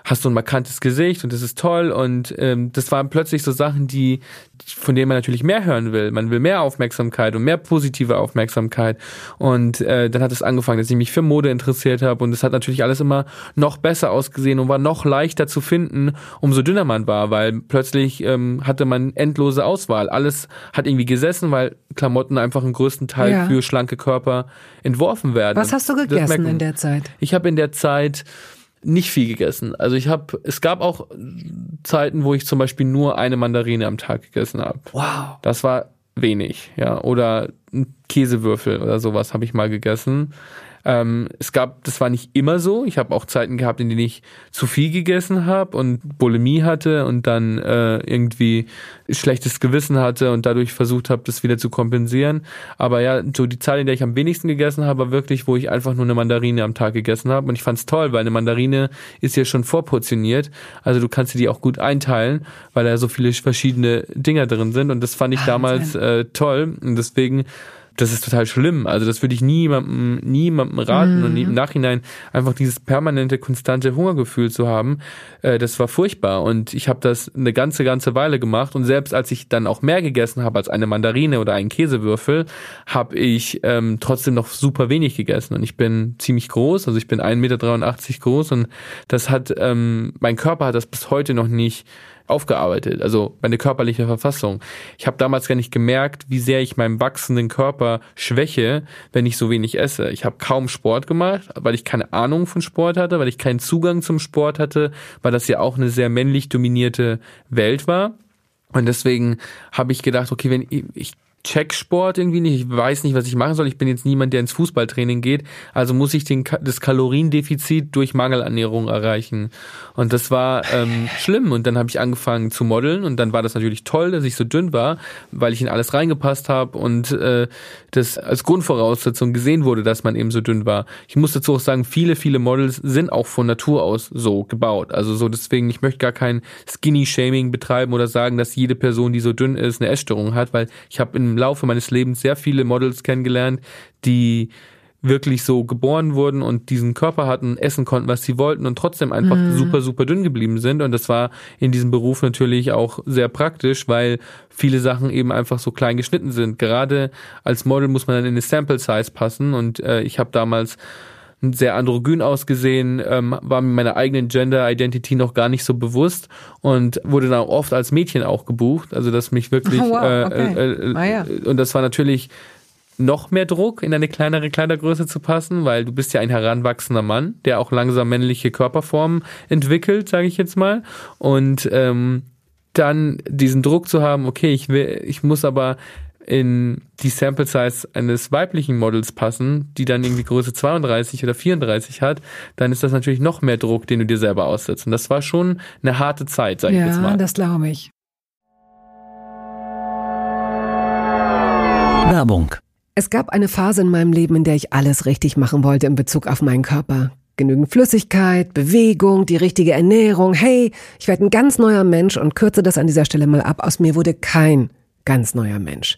hast du ein markantes Gesicht und das ist toll und ähm, das waren plötzlich so Sachen, die von denen man natürlich mehr hören will. Man will mehr Aufmerksamkeit und mehr positive Aufmerksamkeit und äh, dann hat es angefangen, dass ich mich für Mode interessiert habe und es hat natürlich alles immer noch besser ausgesehen und war noch leichter zu finden, umso dünner man war, weil plötzlich ähm, hatte man endlose Auswahl. Alles hat irgendwie gesessen, weil Klamotten einfach im größten Teil ja. für schlanke Körper entworfen werden. Was hast du gegessen in der Zeit? Ich habe in der Zeit nicht viel gegessen. Also ich habe, es gab auch Zeiten, wo ich zum Beispiel nur eine Mandarine am Tag gegessen habe. Wow. Das war wenig, ja. Oder ein Käsewürfel oder sowas habe ich mal gegessen. Ähm, es gab, das war nicht immer so. Ich habe auch Zeiten gehabt, in denen ich zu viel gegessen habe und Bulimie hatte und dann äh, irgendwie schlechtes Gewissen hatte und dadurch versucht habe, das wieder zu kompensieren. Aber ja, so die Zahl, in der ich am wenigsten gegessen habe, war wirklich, wo ich einfach nur eine Mandarine am Tag gegessen habe. Und ich fand's toll, weil eine Mandarine ist ja schon vorportioniert. Also du kannst sie die auch gut einteilen, weil da so viele verschiedene Dinger drin sind. Und das fand ich damals äh, toll. Und deswegen das ist total schlimm. Also das würde ich niemandem, niemandem raten mhm. und im Nachhinein einfach dieses permanente, konstante Hungergefühl zu haben, äh, das war furchtbar. Und ich habe das eine ganze, ganze Weile gemacht und selbst als ich dann auch mehr gegessen habe als eine Mandarine oder einen Käsewürfel, habe ich ähm, trotzdem noch super wenig gegessen. Und ich bin ziemlich groß, also ich bin 1,83 Meter groß und das hat, ähm, mein Körper hat das bis heute noch nicht aufgearbeitet, also meine körperliche Verfassung. Ich habe damals gar nicht gemerkt, wie sehr ich meinem wachsenden Körper schwäche, wenn ich so wenig esse. Ich habe kaum Sport gemacht, weil ich keine Ahnung von Sport hatte, weil ich keinen Zugang zum Sport hatte, weil das ja auch eine sehr männlich dominierte Welt war. Und deswegen habe ich gedacht, okay, wenn ich, ich check Sport irgendwie nicht. Ich weiß nicht, was ich machen soll. Ich bin jetzt niemand, der ins Fußballtraining geht. Also muss ich den, das Kaloriendefizit durch Mangelernährung erreichen. Und das war ähm, schlimm. Und dann habe ich angefangen zu modeln. Und dann war das natürlich toll, dass ich so dünn war, weil ich in alles reingepasst habe und äh, das als Grundvoraussetzung gesehen wurde, dass man eben so dünn war. Ich muss dazu auch sagen, viele, viele Models sind auch von Natur aus so gebaut. Also so deswegen, ich möchte gar kein Skinny-Shaming betreiben oder sagen, dass jede Person, die so dünn ist, eine Essstörung hat, weil ich habe in im Laufe meines Lebens sehr viele Models kennengelernt, die wirklich so geboren wurden und diesen Körper hatten, essen konnten, was sie wollten und trotzdem einfach mhm. super, super dünn geblieben sind. Und das war in diesem Beruf natürlich auch sehr praktisch, weil viele Sachen eben einfach so klein geschnitten sind. Gerade als Model muss man dann in eine Sample Size passen und äh, ich habe damals sehr androgyn ausgesehen, ähm, war mir meiner eigenen Gender Identity noch gar nicht so bewusst und wurde dann oft als Mädchen auch gebucht. Also das mich wirklich oh, wow, äh, okay. äh, äh, ah, ja. und das war natürlich noch mehr Druck, in eine kleinere Kleidergröße zu passen, weil du bist ja ein heranwachsender Mann, der auch langsam männliche Körperformen entwickelt, sage ich jetzt mal. Und ähm, dann diesen Druck zu haben, okay, ich will, ich muss aber in die Sample Size eines weiblichen Models passen, die dann irgendwie Größe 32 oder 34 hat, dann ist das natürlich noch mehr Druck, den du dir selber aussetzt. Und das war schon eine harte Zeit, sag ich jetzt mal. Ja, das glaube ich. Werbung es gab eine Phase in meinem Leben, in der ich alles richtig machen wollte in Bezug auf meinen Körper. Genügend Flüssigkeit, Bewegung, die richtige Ernährung. Hey, ich werde ein ganz neuer Mensch und kürze das an dieser Stelle mal ab. Aus mir wurde kein ganz neuer Mensch.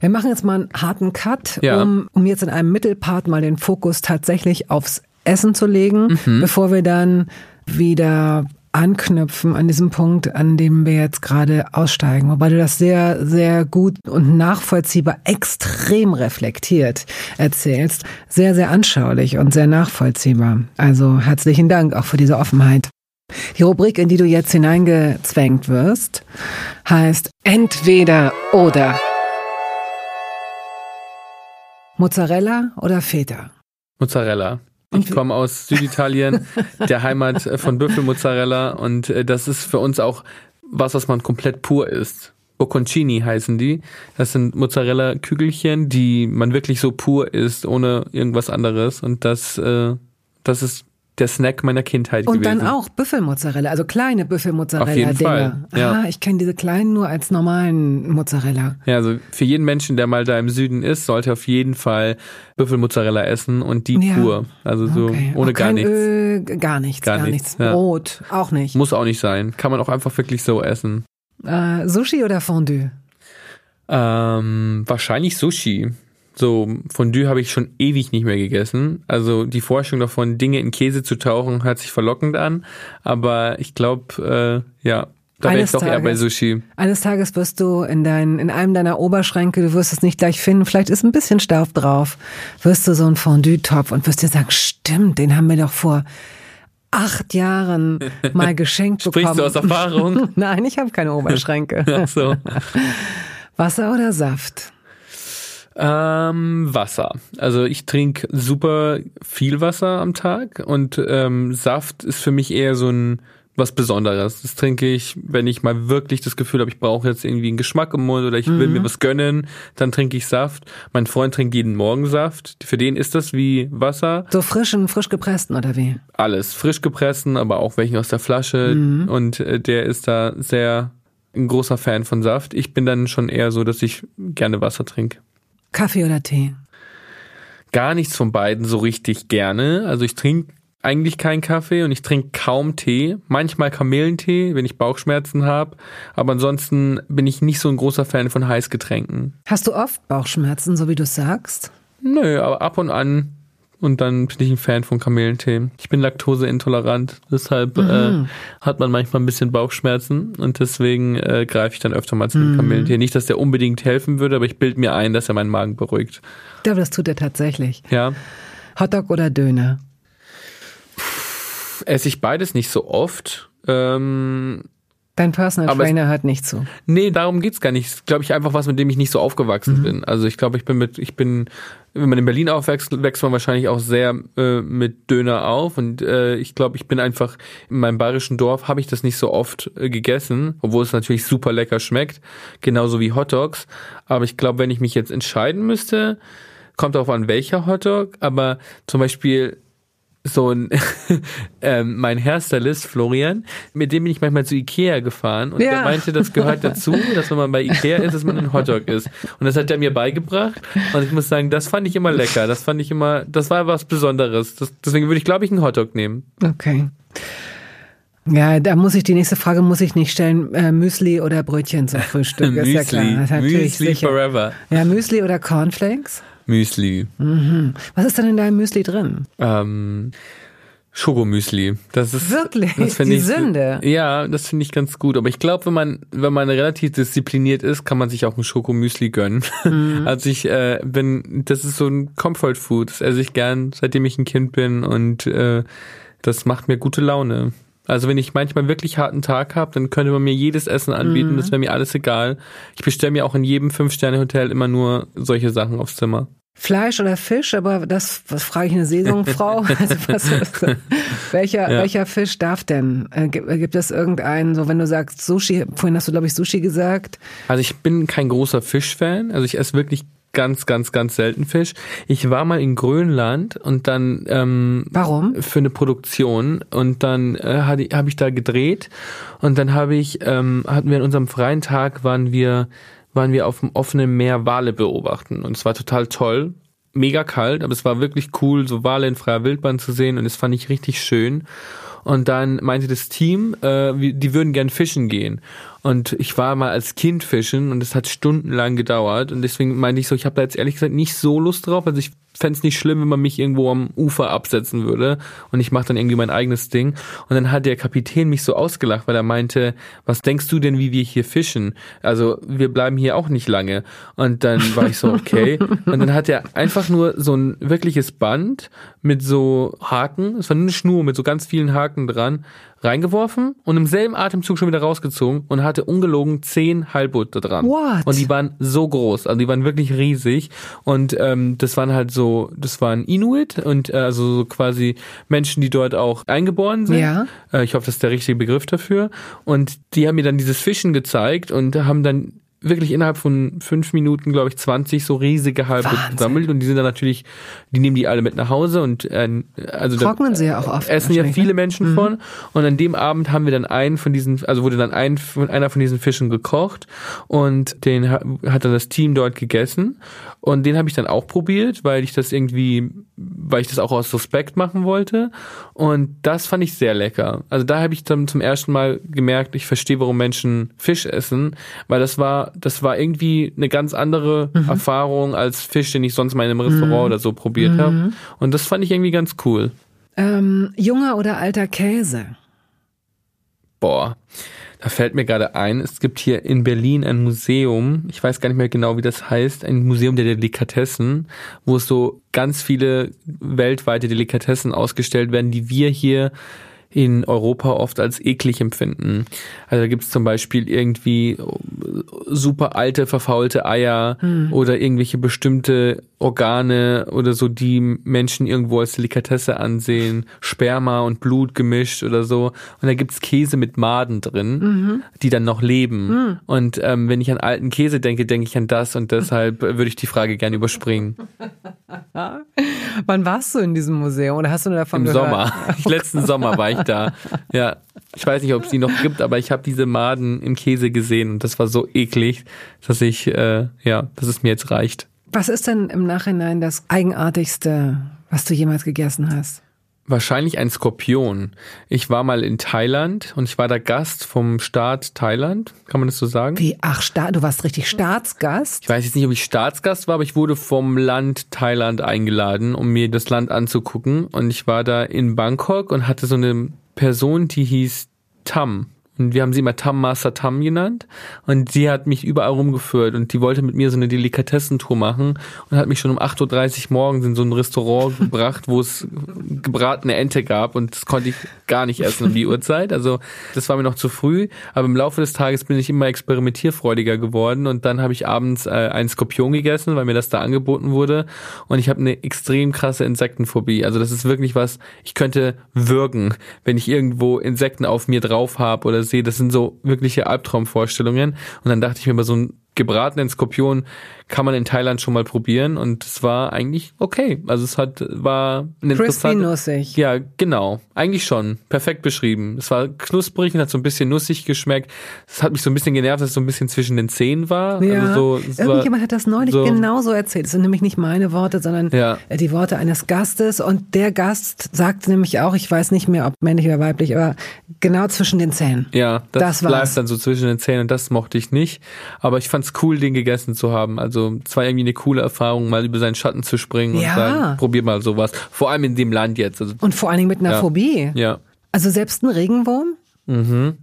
Wir machen jetzt mal einen harten Cut, ja. um, um jetzt in einem Mittelpart mal den Fokus tatsächlich aufs Essen zu legen, mhm. bevor wir dann wieder anknüpfen an diesem Punkt, an dem wir jetzt gerade aussteigen. Wobei du das sehr, sehr gut und nachvollziehbar, extrem reflektiert erzählst. Sehr, sehr anschaulich und sehr nachvollziehbar. Also herzlichen Dank auch für diese Offenheit. Die Rubrik, in die du jetzt hineingezwängt wirst, heißt entweder oder. Mozzarella oder Feta? Mozzarella. Ich komme aus Süditalien, der Heimat von Büffelmozzarella und äh, das ist für uns auch was, was man komplett pur isst. Bocconcini heißen die. Das sind Mozzarella-Kügelchen, die man wirklich so pur isst, ohne irgendwas anderes. Und das, äh, das ist der Snack meiner Kindheit Und gewesen. dann auch Büffelmozzarella, also kleine Büffelmozzarella-Dinger. Ja. Ah, ich kenne diese kleinen nur als normalen Mozzarella. Ja, also für jeden Menschen, der mal da im Süden ist, sollte auf jeden Fall Büffelmozzarella essen und die Ja. pur. Also so Okay. ohne auch gar nichts. Öl, gar nichts, Gar gar, nichts, nichts. ja. Brot, auch nicht. Muss auch nicht sein. Kann man auch einfach wirklich so essen. Äh, Sushi oder Fondue? Ähm, wahrscheinlich Sushi. So, Fondue habe ich schon ewig nicht mehr gegessen. Also die Vorstellung davon, Dinge in Käse zu tauchen, hört sich verlockend an. Aber ich glaube, äh, ja, da wäre ich doch eher bei Tages. Sushi. Eines Tages wirst du in, dein, in einem deiner Oberschränke, du wirst es nicht gleich finden, vielleicht ist ein bisschen Staub drauf, wirst du so einen Fondue-Topf und wirst dir sagen, stimmt, den haben wir doch vor acht Jahren mal geschenkt Sprichst bekommen. du aus Erfahrung? Nein, ich habe keine Oberschränke. Ach so. Wasser oder Saft? Ähm, Wasser. Also ich trinke super viel Wasser am Tag und ähm, Saft ist für mich eher so ein was Besonderes. Das trinke ich, wenn ich mal wirklich das Gefühl habe, ich brauche jetzt irgendwie einen Geschmack im Mund oder ich will mir was gönnen, dann trinke ich Saft. Mein Freund trinkt jeden Morgen Saft. Für den ist das wie Wasser. So frischen, frisch gepressten oder wie? Alles. Frisch gepressen, aber auch welchen aus der Flasche. Und äh, der ist da sehr ein großer Fan von Saft. Ich bin dann schon eher so, dass ich gerne Wasser trinke. Kaffee oder Tee? gar nichts von beiden so richtig gerne. Also ich trinke eigentlich keinen Kaffee und ich trinke kaum Tee. Manchmal Kamillentee, wenn ich Bauchschmerzen habe. Aber ansonsten bin ich nicht so ein großer Fan von Heißgetränken. Hast du oft Bauchschmerzen, so wie du sagst? Nö, aber ab und an. Und dann bin ich ein Fan von Kamillentee. Ich bin laktoseintolerant, deshalb äh, hat man manchmal ein bisschen Bauchschmerzen und deswegen äh, greife ich dann öfter mal zu dem Kamillentee. Nicht, dass der unbedingt helfen würde, aber ich bild mir ein, dass er meinen Magen beruhigt. Ich glaube, das tut er tatsächlich. Ja. Hotdog oder Döner? esse ich beides nicht so oft. Ähm, Dein Personal Aber es- Trainer hört nicht zu. nee, darum geht's gar nicht. Glaube ich einfach was, mit dem ich nicht so aufgewachsen bin. Also ich glaube, ich bin mit, ich bin, wenn man in Berlin aufwächst, wächst man wahrscheinlich auch sehr äh, mit Döner auf. Und äh, ich glaube, ich bin einfach in meinem bayerischen Dorf habe ich das nicht so oft äh, gegessen, obwohl es natürlich super lecker schmeckt, genauso wie Hotdogs. Aber ich glaube, wenn ich mich jetzt entscheiden müsste, kommt darauf an, welcher Hotdog. Aber zum Beispiel so ein ähm, mein Hairstylist Florian, mit dem bin ich manchmal zu Ikea gefahren und Ja. der meinte, das gehört dazu, dass wenn man bei Ikea ist, dass man einen Hotdog isst. Und das hat er mir beigebracht und ich muss sagen, das fand ich immer lecker. Das fand ich immer, das war was Besonderes. Das, deswegen würde ich, glaube ich, einen Hotdog nehmen. Okay. Ja, da muss ich die nächste Frage muss ich nicht stellen. Äh, Müsli oder Brötchen zum Frühstück? ist ja klar. Müsli sicher. forever. Ja, Müsli oder Cornflakes? Müsli. Was ist denn in deinem Müsli drin? Ähm, Schokomüsli. Das ist Wirklich? Das Die ich, Sünde. Ja, das finde ich ganz gut. Aber ich glaube, wenn man wenn man relativ diszipliniert ist, kann man sich auch ein Schokomüsli gönnen. Mhm. Also ich äh, bin, das ist so ein Comfort Food. Das esse ich gern, seitdem ich ein Kind bin und äh, das macht mir gute Laune. Also wenn ich manchmal wirklich harten Tag habe, dann könnte man mir jedes Essen anbieten. Mhm. Das wäre mir alles egal. Ich bestelle mir auch in jedem Fünf-Sterne-Hotel immer nur solche Sachen aufs Zimmer. Fleisch oder Fisch? Aber das, was frage ich eine Seelungfrau? also was, was, welcher, Ja. welcher Fisch darf denn? Äh, gibt, gibt es irgendeinen, so wenn du sagst Sushi, vorhin hast du glaube ich Sushi gesagt. Also ich bin kein großer Fischfan. Also ich esse wirklich ganz, ganz, ganz selten Fisch. Ich war mal in Grönland und dann ähm, Warum? für eine Produktion und dann äh, habe ich, da gedreht und dann habe ich ähm, hatten wir an unserem freien Tag waren wir waren wir auf dem offenen Meer Wale beobachten und es war total toll mega kalt aber es war wirklich cool so Wale in freier Wildbahn zu sehen und das fand ich richtig schön und dann meinte das Team, äh, die würden gern fischen gehen. Und ich war mal als Kind fischen und es hat stundenlang gedauert. Und deswegen meinte ich so, ich habe da jetzt ehrlich gesagt nicht so Lust drauf. Also ich fände es nicht schlimm, wenn man mich irgendwo am Ufer absetzen würde. Und ich mache dann irgendwie mein eigenes Ding. Und dann hat der Kapitän mich so ausgelacht, weil er meinte, was denkst du denn, wie wir hier fischen? Also wir bleiben hier auch nicht lange. Und dann war ich so, okay. Und dann hat er einfach nur so ein wirkliches Band mit so Haken, es war nur eine Schnur mit so ganz vielen Haken dran, reingeworfen und im selben Atemzug schon wieder rausgezogen und hatte ungelogen zehn Halbboote dran. What? Und die waren so groß, also die waren wirklich riesig und ähm, das waren halt so, das waren Inuit und äh, also so quasi Menschen, die dort auch eingeboren sind. Ja. Äh, ich hoffe, das ist der richtige Begriff dafür. Und die haben mir dann dieses Fischen gezeigt und haben dann wirklich innerhalb von fünf Minuten, glaube ich, 20 so riesige halbe Wahnsinn. gesammelt und die sind dann natürlich, die nehmen die alle mit nach Hause und äh, also da Trocknen sie ja auch oft. essen ja viele ne? Menschen von und an dem Abend haben wir dann einen von diesen, also wurde dann ein, von einer von diesen Fischen gekocht und den ha- hat dann das Team dort gegessen und den habe ich dann auch probiert, weil ich das irgendwie, weil ich das auch aus Respekt machen wollte und das fand ich sehr lecker. Also da habe ich dann zum ersten Mal gemerkt, ich verstehe, warum Menschen Fisch essen, weil das war, das war irgendwie eine ganz andere Erfahrung als Fisch, den ich sonst mal in einem Restaurant oder so probiert habe und das fand ich irgendwie ganz cool. Ähm, junger oder alter Käse? Boah, da fällt mir gerade ein, es gibt hier in Berlin ein Museum, ich weiß gar nicht mehr genau, wie das heißt, ein Museum der Delikatessen, wo so ganz viele weltweite Delikatessen ausgestellt werden, die wir hier in Europa oft als eklig empfinden. Also da gibt es zum Beispiel irgendwie super alte, verfaulte Eier oder irgendwelche bestimmte Organe oder so, die Menschen irgendwo als Delikatesse ansehen, Sperma und Blut gemischt oder so. Und da gibt's Käse mit Maden drin, die dann noch leben. Und ähm, wenn ich an alten Käse denke, denke ich an das und deshalb würde ich die Frage gerne überspringen. Wann warst du in diesem Museum oder hast du nur davon Im gehört? Sommer. Letzten Sommer war ich da. Ja. Ich weiß nicht, ob es die noch gibt, aber ich habe diese Maden im Käse gesehen und das war so eklig, dass ich, äh, ja, dass es mir jetzt reicht. Was ist denn im Nachhinein das Eigenartigste, was du jemals gegessen hast? Wahrscheinlich ein Skorpion. Ich war mal in Thailand und ich war da Gast vom Staat Thailand. Kann man das so sagen? Wie, ach, Sta du warst richtig Staatsgast? Ich weiß jetzt nicht, ob ich Staatsgast war, aber ich wurde vom Land Thailand eingeladen, um mir das Land anzugucken. Und ich war da in Bangkok und hatte so eine Person, die hieß Tam. Und wir haben sie immer Tam Master Tam genannt. Und sie hat mich überall rumgeführt und die wollte mit mir so eine Delikatessentour machen und hat mich schon um 8.30 Uhr morgens in so ein Restaurant gebracht, wo es gebratene Ente gab und das konnte ich gar nicht essen um die Uhrzeit. Also das war mir noch zu früh. Aber im Laufe des Tages bin ich immer experimentierfreudiger geworden und dann habe ich abends äh, einen Skorpion gegessen, weil mir das da angeboten wurde. Und ich habe eine extrem krasse Insektenphobie. Also das ist wirklich was, ich könnte würgen, wenn ich irgendwo Insekten auf mir drauf habe oder sehe. Das sind so wirkliche Albtraumvorstellungen. Und dann dachte ich mir bei so einem gebratenen Skorpion kann man in Thailand schon mal probieren und es war eigentlich okay. Also es hat war eine Crispy nussig. ja, genau. Eigentlich schon. Perfekt beschrieben. Es war knusprig und hat so ein bisschen nussig geschmeckt. Es hat mich so ein bisschen genervt, dass es so ein bisschen zwischen den Zähnen war. Ja, Also so, es war- irgendjemand hat das neulich so- genauso erzählt. Das sind nämlich nicht meine Worte, sondern Ja. äh, die Worte eines Gastes. Und der Gast sagt nämlich auch, ich weiß nicht mehr, ob männlich oder weiblich, aber genau zwischen den Zähnen. Ja, das, Das war's. bleibt dann so zwischen den Zähnen und das mochte ich nicht. Aber ich fand's cool, den gegessen zu haben. Also es war irgendwie eine coole Erfahrung, mal über seinen Schatten zu springen Ja. und sagen, probier mal sowas. Vor allem in dem Land jetzt. Also, Und vor allen Dingen mit einer Ja. Phobie. ja. Also selbst ein Regenwurm? Mhm.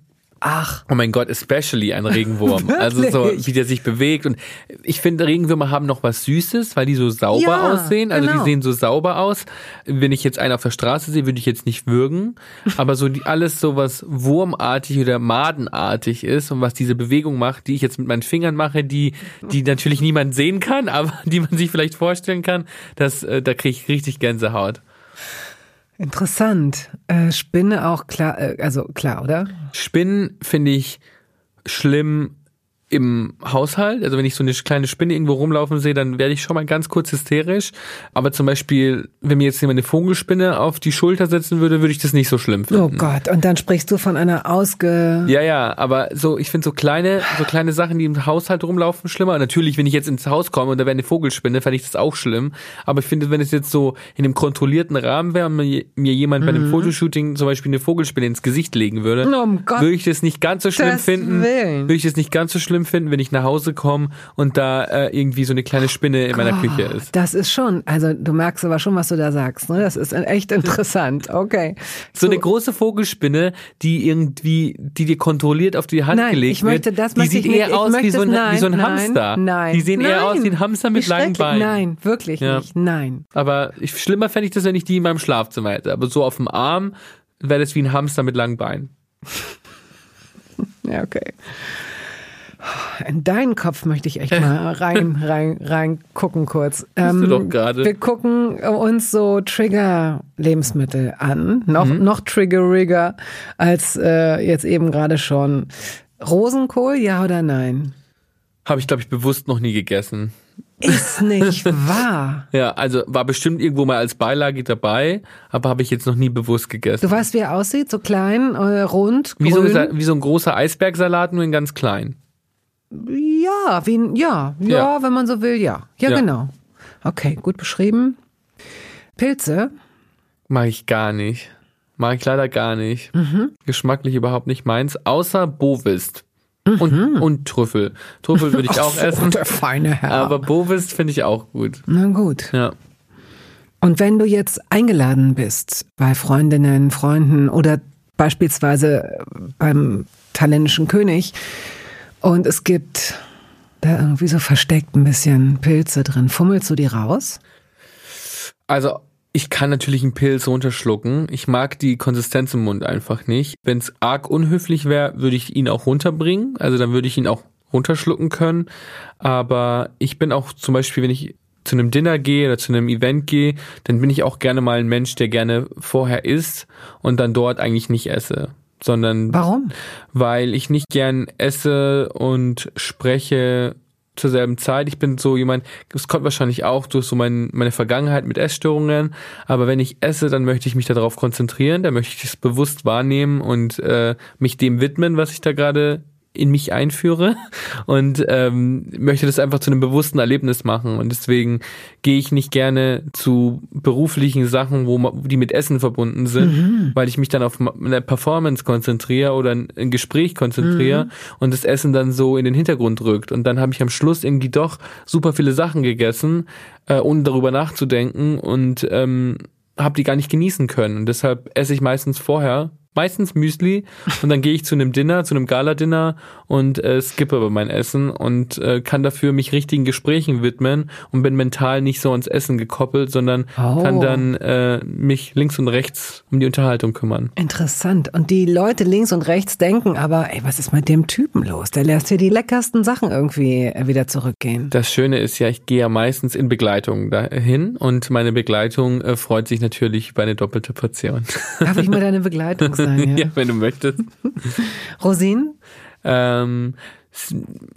Ach, Oh mein Gott, especially ein Regenwurm. also so, wie der sich bewegt. Und ich finde, Regenwürmer haben noch was Süßes, weil die so sauber Ja, aussehen. Also genau. die sehen so sauber aus. Wenn ich jetzt einen auf der Straße sehe, würde ich jetzt nicht würgen. Aber so die, alles so was wurmartig oder madenartig ist und was diese Bewegung macht, die ich jetzt mit meinen Fingern mache, die, die natürlich niemand sehen kann, aber die man sich vielleicht vorstellen kann, das, äh, da kriege ich richtig Gänsehaut. Interessant. Äh, Spinne auch klar, äh, also klar, oder? Spinnen finde ich schlimm im Haushalt. Also wenn ich so eine kleine Spinne irgendwo rumlaufen sehe, dann werde ich schon mal ganz kurz hysterisch. Aber zum Beispiel, wenn mir jetzt jemand eine Vogelspinne auf die Schulter setzen würde, würde ich das nicht so schlimm finden. Oh Gott, und dann sprichst du von einer ausge... Ja, ja, aber so, ich finde so kleine, so kleine Sachen, die im Haushalt rumlaufen, schlimmer. Natürlich, wenn ich jetzt ins Haus komme und da wäre eine Vogelspinne, fände ich das auch schlimm. Aber ich finde, wenn es jetzt so in einem kontrollierten Rahmen wäre und mir, mir jemand bei Mhm. einem Fotoshooting zum Beispiel eine Vogelspinne ins Gesicht legen würde, Um Gott- würde ich das nicht ganz so schlimm Gottes finden. Würde ich das nicht ganz so schlimm finden, wenn ich nach Hause komme und da äh, irgendwie so eine kleine Spinne in meiner Küche ist. Das ist schon, also du merkst aber schon, was du da sagst. Ne? Das ist echt interessant. Okay. So eine große Vogelspinne, die irgendwie, die dir kontrolliert auf die Hand Nein, gelegt ich möchte wird, das die möchte sieht nicht. eher Ich aus wie so ein, es- wie so ein nein, Hamster. Nein, die sehen eher nein. aus wie ein Hamster mit langen. Beinen. Nein, wirklich Ja. nicht. Nein. Aber ich, schlimmer fände ich das, wenn ich die in meinem Schlafzimmer hätte. Aber so auf dem Arm wäre das wie ein Hamster mit langen Beinen. Ja, okay. In deinen Kopf möchte ich echt mal rein, rein, rein gucken kurz. Ähm, du doch gerade. Wir gucken uns so Trigger-Lebensmittel an. Noch, Mhm. noch triggeriger als äh, jetzt eben gerade schon. Rosenkohl, ja oder nein? Habe ich, glaube ich, bewusst noch nie gegessen. Ist nicht wahr. Ja, also war bestimmt irgendwo mal als Beilage dabei, aber habe ich jetzt noch nie bewusst gegessen. Du weißt, wie er aussieht? So klein, äh, rund, wie, so, grün? wie so ein großer Eisbergsalat, nur in ganz klein. Ja, wie, ein- ja, ja, Ja. wenn man so will, ja. Ja, Ja. genau. Okay, gut beschrieben. Pilze? Mag ich gar nicht. Mag ich leider gar nicht. Geschmacklich überhaupt nicht meins, außer Bovist. Und, und Trüffel. Trüffel würde ich auch so, essen. der feine Herr. Aber Bovist finde ich auch gut. Na gut. Ja. Und wenn du jetzt eingeladen bist bei Freundinnen, Freunden oder beispielsweise beim thailändischen König und es gibt da irgendwie so versteckt ein bisschen Pilze drin, fummelst du die raus? Also, ich kann natürlich einen Pilz runterschlucken. Ich mag die Konsistenz im Mund einfach nicht. Wenn es arg unhöflich wäre, würde ich ihn auch runterbringen. Also dann würde ich ihn auch runterschlucken können. Aber ich bin auch zum Beispiel, wenn ich zu einem Dinner gehe oder zu einem Event gehe, dann bin ich auch gerne mal ein Mensch, der gerne vorher isst und dann dort eigentlich nicht esse. Sondern Warum? weil ich nicht gern esse und spreche zur selben Zeit. Ich bin so jemand, es kommt wahrscheinlich auch durch so mein, meine Vergangenheit mit Essstörungen, aber wenn ich esse, dann möchte ich mich darauf konzentrieren, dann möchte ich es bewusst wahrnehmen und äh, mich dem widmen, was ich da gerade in mich einführe und ähm, möchte das einfach zu einem bewussten Erlebnis machen. Und deswegen gehe ich nicht gerne zu beruflichen Sachen, wo die mit Essen verbunden sind, weil ich mich dann auf eine Performance konzentriere oder ein, Gespräch konzentriere und das Essen dann so in den Hintergrund rückt. Und dann habe ich am Schluss irgendwie doch super viele Sachen gegessen, äh, ohne darüber nachzudenken und ähm, habe die gar nicht genießen können. Und deshalb esse ich meistens vorher meistens Müsli und dann gehe ich zu einem Dinner, zu einem Gala-Dinner und äh, skippe aber mein Essen und äh, kann dafür mich richtigen Gesprächen widmen und bin mental nicht so ans Essen gekoppelt, sondern Oh. kann dann äh, mich links und rechts um die Unterhaltung kümmern. Interessant. Und die Leute links und rechts denken aber, ey, was ist mit dem Typen los? Der lässt hier die leckersten Sachen irgendwie äh, wieder zurückgehen. Das Schöne ist ja, ich gehe ja meistens in Begleitung dahin und meine Begleitung äh, freut sich natürlich über eine doppelte Portion. Darf ich mal deine Begleitung sein? Ja. ja, wenn du möchtest. Rosinen? Ähm,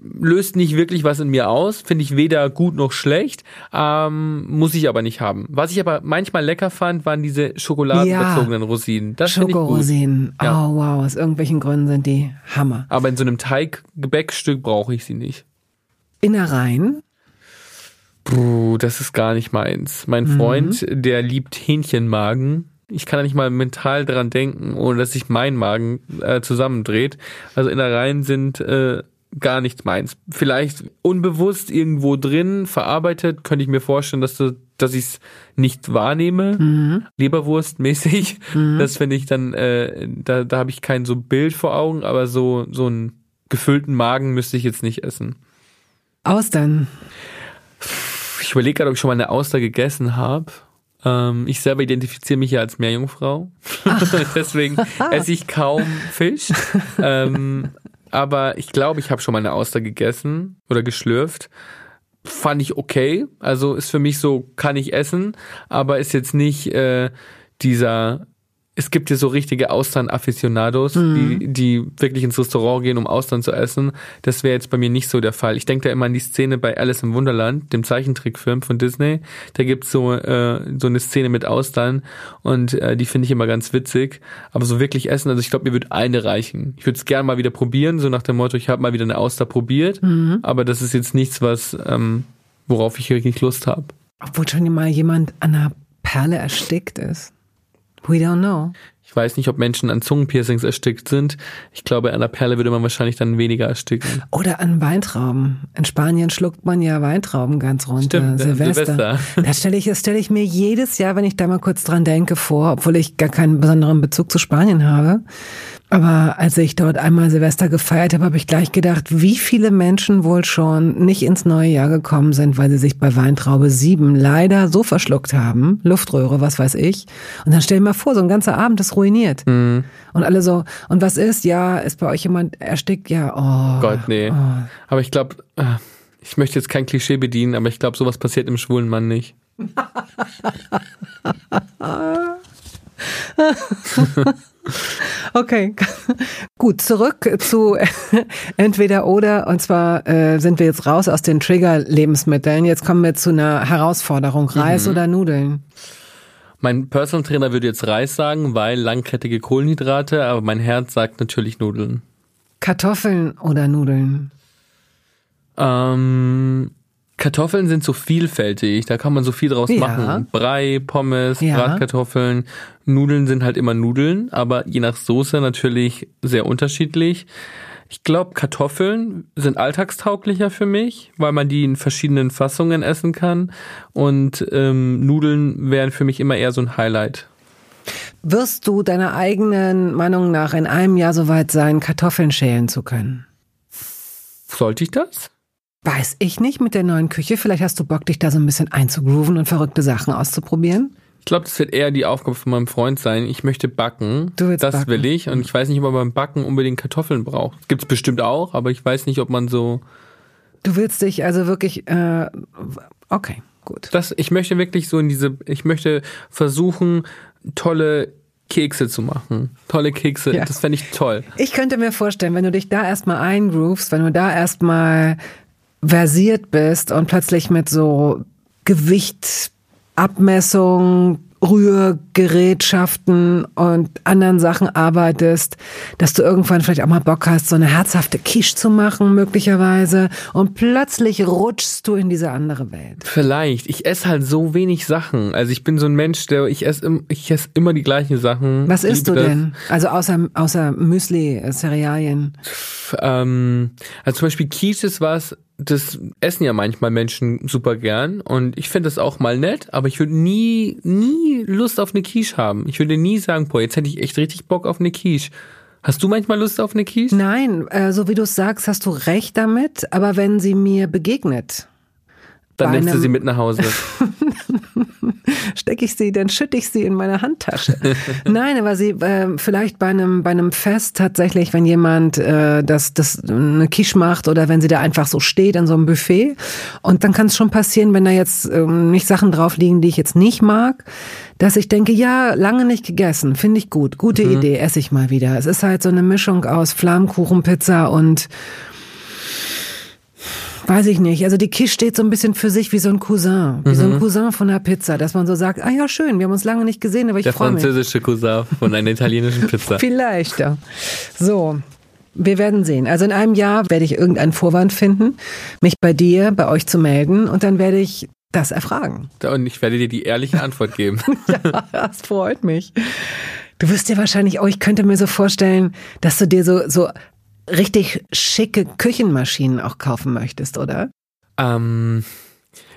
löst nicht wirklich was in mir aus, finde ich weder gut noch schlecht, ähm, muss ich aber nicht haben. Was ich aber manchmal lecker fand, waren diese schokoladenbezogenen Rosinen. Das finde ich gut. Schokorosinen. Ja. Oh wow, aus irgendwelchen Gründen sind die Hammer. Aber in so einem Teiggebäckstück brauche ich sie nicht. Innereien? Puh, das ist gar nicht meins. Mein Freund, der liebt Hähnchenmagen. Ich kann da nicht mal mental dran denken, ohne dass sich mein Magen äh, zusammendreht. Also Innereien sind äh, gar nichts meins. Vielleicht unbewusst irgendwo drin verarbeitet, könnte ich mir vorstellen, dass du, dass ich es nicht wahrnehme. Leberwurstmäßig. Das finde ich dann, äh, da, da habe ich kein so Bild vor Augen, aber so, so einen gefüllten Magen müsste ich jetzt nicht essen. Austern. Ich überlege gerade, ob ich schon mal eine Auster gegessen habe. Ähm, ich selber identifiziere mich ja als Meerjungfrau. Deswegen esse ich kaum Fisch. ähm, aber ich glaube, ich habe schon mal eine Auster gegessen oder geschlürft. Fand ich okay. Also ist für mich so, kann ich essen, aber ist jetzt nicht äh, dieser. Es gibt ja so richtige Austern-Afficionados, die, die wirklich ins Restaurant gehen, um Austern zu essen. Das wäre jetzt bei mir nicht so der Fall. Ich denke da immer an die Szene bei Alice im Wunderland, dem Zeichentrickfilm von Disney. Da gibt's so, äh, so eine Szene mit Austern und äh, die finde ich immer ganz witzig. Aber so wirklich essen, also ich glaube, mir wird eine reichen. Ich würde es gerne mal wieder probieren, so nach dem Motto, ich habe mal wieder eine Auster probiert. Aber das ist jetzt nichts, was ähm, worauf ich wirklich Lust habe. Obwohl schon mal jemand an einer Perle erstickt ist. We don't know. Ich weiß nicht, ob Menschen an Zungenpiercings erstickt sind. Ich glaube, an der Perle würde man wahrscheinlich dann weniger ersticken. Oder an Weintrauben. In Spanien schluckt man ja Weintrauben ganz runter. Stimmt, äh, Silvester. Silvester. Das stelle ich, das stelle ich mir jedes Jahr, wenn ich da mal kurz dran denke, vor, obwohl ich gar keinen besonderen Bezug zu Spanien habe. Aber als ich dort einmal Silvester gefeiert habe, habe ich gleich gedacht, wie viele Menschen wohl schon nicht ins neue Jahr gekommen sind, weil sie sich bei Weintraube 7 leider so verschluckt haben, Luftröhre, was weiß ich. Und dann stell dir mal vor, so ein ganzer Abend ist ruiniert. Mhm. Und alle so, und was ist? Ja, ist bei euch jemand erstickt? Ja, oh. Gott, nee. Aber ich glaube, ich möchte jetzt kein Klischee bedienen, aber ich glaube, sowas passiert im schwulen Mann nicht. Okay, gut, zurück zu entweder oder. Und zwar äh, sind wir jetzt raus aus den Trigger-Lebensmitteln. Jetzt kommen wir zu einer Herausforderung. Reis mhm. oder Nudeln? Mein Personal Trainer würde jetzt Reis sagen, weil langkettige Kohlenhydrate, aber mein Herz sagt natürlich Nudeln. Kartoffeln oder Nudeln? Ähm, Kartoffeln sind so vielfältig, da kann man so viel draus ja. machen. Brei, Pommes, ja. Bratkartoffeln. Nudeln sind halt immer Nudeln, aber je nach Soße natürlich sehr unterschiedlich. Ich glaube, Kartoffeln sind alltagstauglicher für mich, weil man die in verschiedenen Fassungen essen kann. Und ähm, Nudeln wären für mich immer eher so ein Highlight. Wirst du deiner eigenen Meinung nach in einem Jahr so weit sein, Kartoffeln schälen zu können? Sollte ich das? Weiß ich nicht mit der neuen Küche. Vielleicht hast du Bock, dich da so ein bisschen einzugrooven und verrückte Sachen auszuprobieren. Ich glaube, das wird eher die Aufgabe von meinem Freund sein. Ich möchte backen. Du willst das backen. will ich. Und ich weiß nicht, ob man beim Backen unbedingt Kartoffeln braucht. Gibt es bestimmt auch, aber ich weiß nicht, ob man so. Du willst dich also wirklich. Äh, okay, gut. Das, ich möchte wirklich so in diese. Ich möchte versuchen, tolle Kekse zu machen. Tolle Kekse, ja. das fände ich toll. Ich könnte mir vorstellen, wenn du dich da erstmal eingroovst, wenn du da erstmal versiert bist und plötzlich mit so Gewichtabmessung, Rührgerätschaften und anderen Sachen arbeitest, dass du irgendwann vielleicht auch mal Bock hast, so eine herzhafte Quiche zu machen, möglicherweise. Und plötzlich rutschst du in diese andere Welt. Vielleicht. Ich esse halt so wenig Sachen. Also ich bin so ein Mensch, der ich esse, ich esse immer die gleichen Sachen. Was isst du denn? Also außer, außer Müsli, äh, Cerealien. Ähm, also zum Beispiel Quiche ist was, das essen ja manchmal Menschen super gern und ich finde das auch mal nett, aber ich würde nie, nie Lust auf eine Quiche haben. Ich würde nie sagen, boah, jetzt hätte ich echt richtig Bock auf eine Quiche. Hast du manchmal Lust auf eine Quiche? Nein, äh, so wie du es sagst, hast du recht damit, aber wenn sie mir begegnet. Dann nimmst du sie mit nach Hause. stecke ich sie, dann schütte ich sie in meine Handtasche. Nein, aber sie äh, vielleicht bei einem bei einem Fest tatsächlich, wenn jemand äh, das das eine Quiche macht oder wenn sie da einfach so steht in so einem Buffet und dann kann es schon passieren, wenn da jetzt ähm, nicht Sachen drauf liegen, die ich jetzt nicht mag, dass ich denke, ja, lange nicht gegessen, finde ich gut, gute mhm. Idee, esse ich mal wieder. Es ist halt so eine Mischung aus Flammkuchenpizza und Weiß ich nicht. Also die Quiche steht so ein bisschen für sich wie so ein Cousin. Wie mhm. so ein mhm. Cousin von der Pizza, dass man so sagt, ah ja, schön, wir haben uns lange nicht gesehen, aber ich freue mich. Der französische Cousin von einer italienischen Pizza. Vielleicht, ja. So. Wir werden sehen. Also in einem Jahr werde ich irgendeinen Vorwand finden, mich bei dir, bei euch zu melden und dann werde ich das erfragen. Und ich werde dir die ehrliche Antwort geben. ja, das freut mich. Du wirst dir wahrscheinlich, oh, ich könnte mir so vorstellen, dass du dir so, so richtig schicke Küchenmaschinen auch kaufen möchtest, oder? Ähm,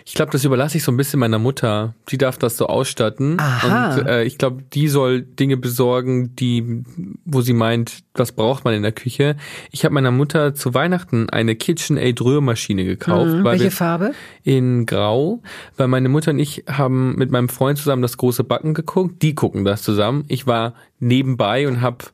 ich glaube, das überlasse ich so ein bisschen meiner Mutter. Die darf das so ausstatten. Aha. Und äh, ich glaube, die soll Dinge besorgen, die, wo sie meint, was braucht man in der Küche. Ich habe meiner Mutter zu Weihnachten eine KitchenAid Rührmaschine gekauft. Mhm. Welche Farbe? In Grau, weil meine Mutter und ich haben mit meinem Freund zusammen das große Backen geguckt. Die gucken das zusammen. Ich war nebenbei und habe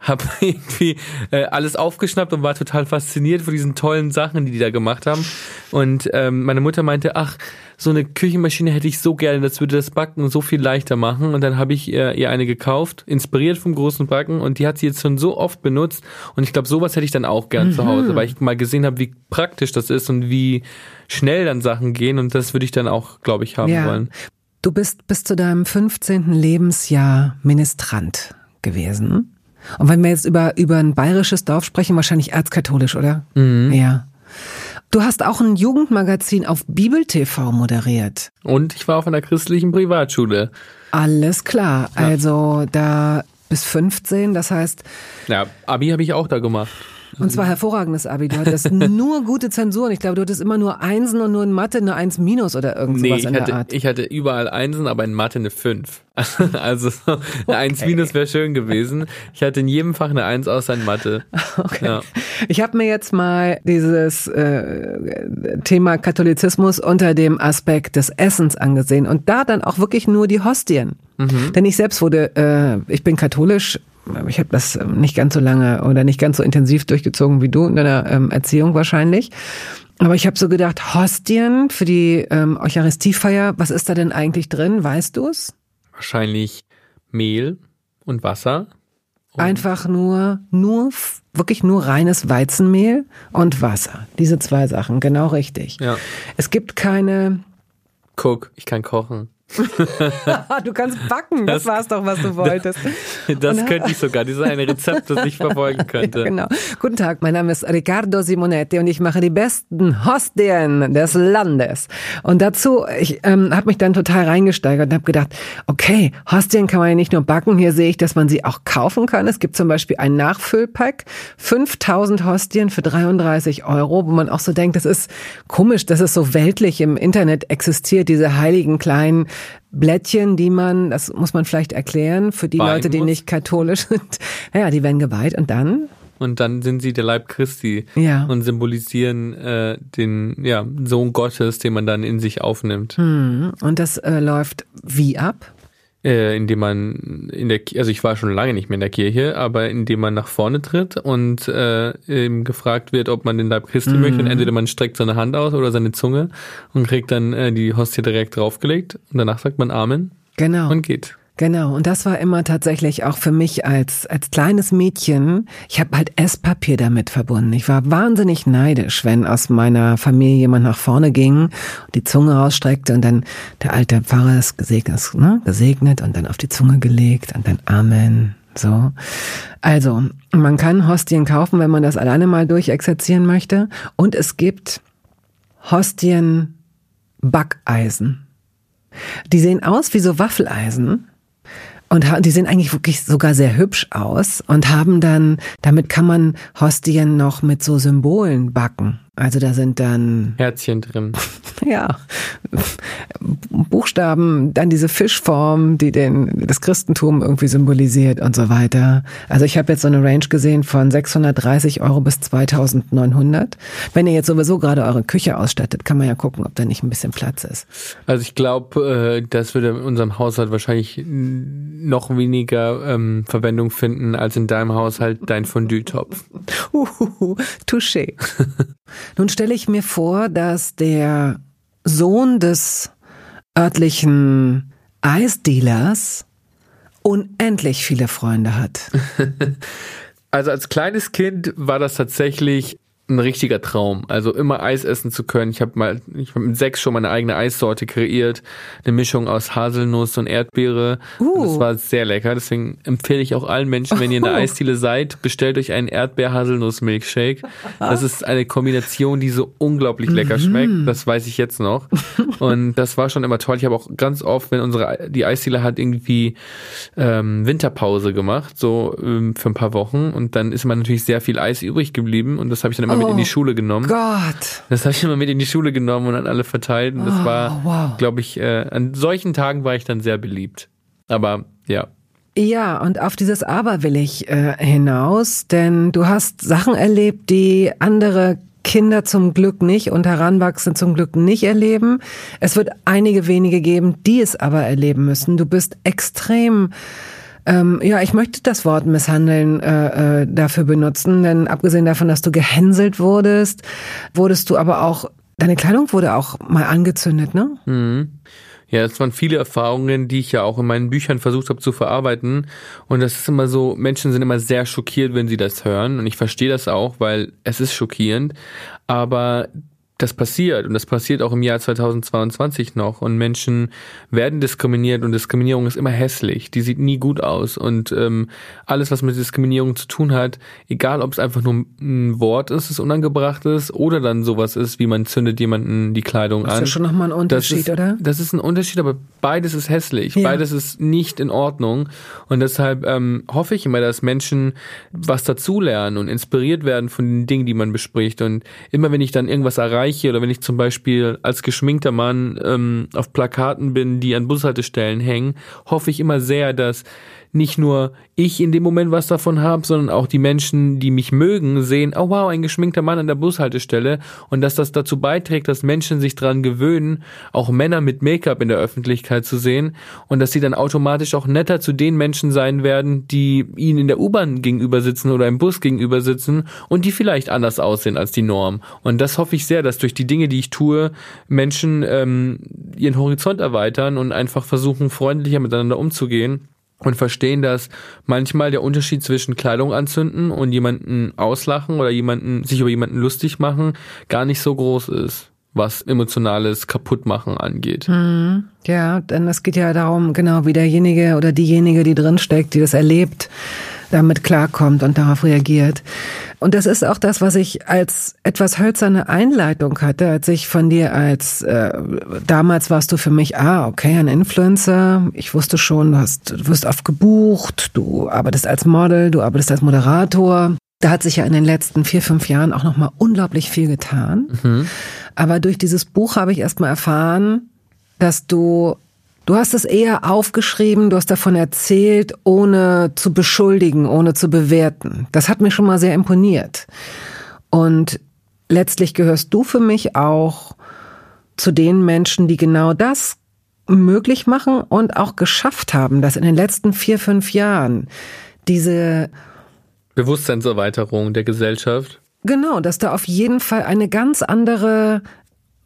habe irgendwie äh, alles aufgeschnappt und war total fasziniert von diesen tollen Sachen, die die da gemacht haben. Und ähm, meine Mutter meinte, ach, so eine Küchenmaschine hätte ich so gerne, das würde das Backen so viel leichter machen. Und dann habe ich ihr, ihr eine gekauft, inspiriert vom großen Backen. Und die hat sie jetzt schon so oft benutzt. Und ich glaube, sowas hätte ich dann auch gern mhm. zu Hause, weil ich mal gesehen habe, wie praktisch das ist und wie schnell dann Sachen gehen. Und das würde ich dann auch, glaube ich, haben ja. wollen. Du bist bis zu deinem 15. Lebensjahr Ministrant gewesen. Und wenn wir jetzt über, über ein bayerisches Dorf sprechen, wahrscheinlich erzkatholisch, oder? Mhm. Ja. Du hast auch ein Jugendmagazin auf Bibel TV moderiert. Und ich war auf einer christlichen Privatschule. Alles klar. Ja. Also da bis 15, das heißt. Ja, Abi habe ich auch da gemacht. Und zwar hervorragendes Abi. Du hattest nur gute Zensuren. Ich glaube, du hattest immer nur Einsen und nur in Mathe eine Eins minus oder irgendwas nee, in hatte, der Art. Ich hatte überall Einsen, aber in Mathe eine Fünf. Also eine okay. Eins minus wäre schön gewesen. Ich hatte in jedem Fach eine Eins außer in Mathe. Okay. Ja. Ich habe mir jetzt mal dieses äh, Thema Katholizismus unter dem Aspekt des Essens angesehen und da dann auch wirklich nur die Hostien. Mhm. Denn ich selbst wurde, äh, ich bin katholisch ich habe das ähm, nicht ganz so lange oder nicht ganz so intensiv durchgezogen wie du in deiner ähm, Erziehung wahrscheinlich. Aber ich habe so gedacht, Hostien für die ähm, Eucharistiefeier, was ist da denn eigentlich drin? Weißt du es? Wahrscheinlich Mehl und Wasser. Und Einfach nur, nur, wirklich nur reines Weizenmehl und Wasser. Diese zwei Sachen, genau richtig. Ja. Es gibt keine, Guck, ich kann kochen. du kannst backen, das, Das- war's doch, was du wolltest. Das Und- könnte ich sogar. Das ist ein Rezept, das ich verfolgen könnte. Ja, genau. Guten Tag, mein Name ist Riccardo Simonetti und ich mache die besten Hostien des Landes. Und dazu, ich ähm, habe mich dann total reingesteigert und habe gedacht, okay, Hostien kann man ja nicht nur backen, hier sehe ich, dass man sie auch kaufen kann. Es gibt zum Beispiel ein Nachfüllpack, 5000 Hostien für 33 Euro, wo man auch so denkt, das ist komisch, dass es so weltlich im Internet existiert, diese heiligen kleinen Blättchen, die man, das muss man vielleicht erklären, für die Weihen Leute, die muss. nicht katholisch sind. Ja, die werden geweiht und dann Und dann sind sie der Leib Christi Ja. und symbolisieren äh, den ja, Sohn Gottes, den man dann in sich aufnimmt. Hm, Und das äh, läuft wie ab? Äh, indem man in der also ich war schon lange nicht mehr in der Kirche, aber indem man nach vorne tritt und äh, eben gefragt wird, ob man den Leib Christi möchte und entweder man streckt seine Hand aus oder seine Zunge und kriegt dann äh, die Hostie direkt draufgelegt und danach sagt man Amen Genau. und geht. Genau, und das war immer tatsächlich auch für mich als, als kleines Mädchen, ich habe halt Esspapier damit verbunden. Ich war wahnsinnig neidisch, wenn aus meiner Familie jemand nach vorne ging und die Zunge rausstreckte und dann der alte Pfarrer das gesegnet, ne, gesegnet und dann auf die Zunge gelegt und dann Amen. So. Also, man kann Hostien kaufen, wenn man das alleine mal durchexerzieren möchte. Und es gibt Hostien Backeisen. Die sehen aus wie so Waffeleisen. Und die sehen eigentlich wirklich sogar sehr hübsch aus und haben dann, damit kann man Hostien noch mit so Symbolen backen. Also da sind dann, Herzchen drin. ja, Buchstaben, dann diese Fischform, die den, das Christentum irgendwie symbolisiert und so weiter. Also ich habe jetzt so eine Range gesehen von 630 Euro bis 2900. Wenn ihr jetzt sowieso gerade eure Küche ausstattet, kann man ja gucken, ob da nicht ein bisschen Platz ist. Also ich glaube, äh, das würde in unserem Haushalt wahrscheinlich noch weniger ähm, Verwendung finden als in deinem Haushalt dein Fondue-Topf. Uhuhu, touché. Nun stelle ich mir vor, dass der Sohn des örtlichen Eisdealers unendlich viele Freunde hat. Also als kleines Kind war das tatsächlich ein richtiger Traum. Also immer Eis essen zu können. Ich habe mal, ich habe mit sechs schon meine eigene Eissorte kreiert. Eine Mischung aus Haselnuss und Erdbeere. Und das Uh. war sehr lecker. Deswegen empfehle ich auch allen Menschen, wenn ihr in der. Eisdiele seid, bestellt euch einen Erdbeer-Haselnuss-Milkshake. Das ist eine Kombination, die so unglaublich lecker schmeckt. Das weiß ich jetzt noch. Und das war schon immer toll. Ich habe auch ganz oft, wenn unsere die Eisdiele hat irgendwie ähm, Winterpause gemacht, so ähm, für ein paar Wochen. Und dann ist immer natürlich sehr viel Eis übrig geblieben. Und das habe ich dann immer mit in die Oh Schule genommen. Gott. Das habe ich immer mit in die Schule genommen und an alle verteilt. Und das Oh, war, wow. glaube ich, äh, an solchen Tagen war ich dann sehr beliebt. Aber ja. Ja, und auf dieses Aber will ich äh, hinaus, denn du hast Sachen erlebt, die andere Kinder zum Glück nicht und Heranwachsende zum Glück nicht erleben. Es wird einige wenige geben, die es aber erleben müssen. Du bist extrem ähm, ja, ich möchte das Wort misshandeln äh, äh, dafür benutzen, denn abgesehen davon, dass du gehänselt wurdest, wurdest du aber auch, deine Kleidung wurde auch mal angezündet, ne? Mhm. Ja, das waren viele Erfahrungen, die ich ja auch in meinen Büchern versucht habe zu verarbeiten. Und das ist immer so, Menschen sind immer sehr schockiert, wenn sie das hören. Und ich verstehe das auch, weil es ist schockierend. Aber das passiert. Und das passiert auch im Jahr 2022 noch. Und Menschen werden diskriminiert und Diskriminierung ist immer hässlich, die sieht nie gut aus. Und ähm, alles, was mit Diskriminierung zu tun hat, egal ob es einfach nur ein Wort ist, das unangebracht ist oder dann sowas ist, wie man zündet jemanden die Kleidung Das an. ist ja schon nochmal ein Unterschied, das ist, oder? Das ist ein Unterschied, aber beides ist hässlich, Ja. beides ist nicht in Ordnung. Und deshalb ähm, hoffe ich immer, dass Menschen was dazulernen und inspiriert werden von den Dingen, die man bespricht. Und immer wenn ich dann irgendwas erreiche oder wenn ich zum Beispiel als geschminkter Mann ähm, auf Plakaten bin, die an Bushaltestellen hängen, hoffe ich immer sehr, dass nicht nur ich in dem Moment was davon habe, sondern auch die Menschen, die mich mögen, sehen, oh wow, ein geschminkter Mann an der Bushaltestelle. Und dass das dazu beiträgt, dass Menschen sich dran gewöhnen, auch Männer mit Make-up in der Öffentlichkeit zu sehen. Und dass sie dann automatisch auch netter zu den Menschen sein werden, die ihnen in der U-Bahn gegenüber sitzen oder im Bus gegenüber sitzen und die vielleicht anders aussehen als die Norm. Und das hoffe ich sehr, dass durch die Dinge, die ich tue, Menschen ähm, ihren Horizont erweitern und einfach versuchen, freundlicher miteinander umzugehen und verstehen, dass manchmal der Unterschied zwischen Kleidung anzünden und jemanden auslachen oder jemanden, sich über jemanden lustig machen, gar nicht so groß ist was emotionales Kaputtmachen angeht. Hm, ja, denn es geht ja darum, genau wie derjenige oder diejenige, die drinsteckt, die das erlebt, damit klarkommt und darauf reagiert. Und das ist auch das, was ich als etwas hölzerne Einleitung hatte, als ich von dir als äh, damals warst du für mich, ah, okay, ein Influencer. Ich wusste schon, du hast, du wirst oft gebucht, du arbeitest als Model, du arbeitest als Moderator. Da hat sich ja in den letzten vier, fünf Jahren auch nochmal unglaublich viel getan. Mhm. Aber durch dieses Buch habe ich erstmal erfahren, dass du Du hast es eher aufgeschrieben, du hast davon erzählt, ohne zu beschuldigen, ohne zu bewerten. Das hat mir schon mal sehr imponiert. Und letztlich gehörst du für mich auch zu den Menschen, die genau das möglich machen und auch geschafft haben, dass in den letzten vier, fünf Jahren diese Bewusstseinserweiterung der Gesellschaft. Genau, dass da auf jeden Fall eine ganz andere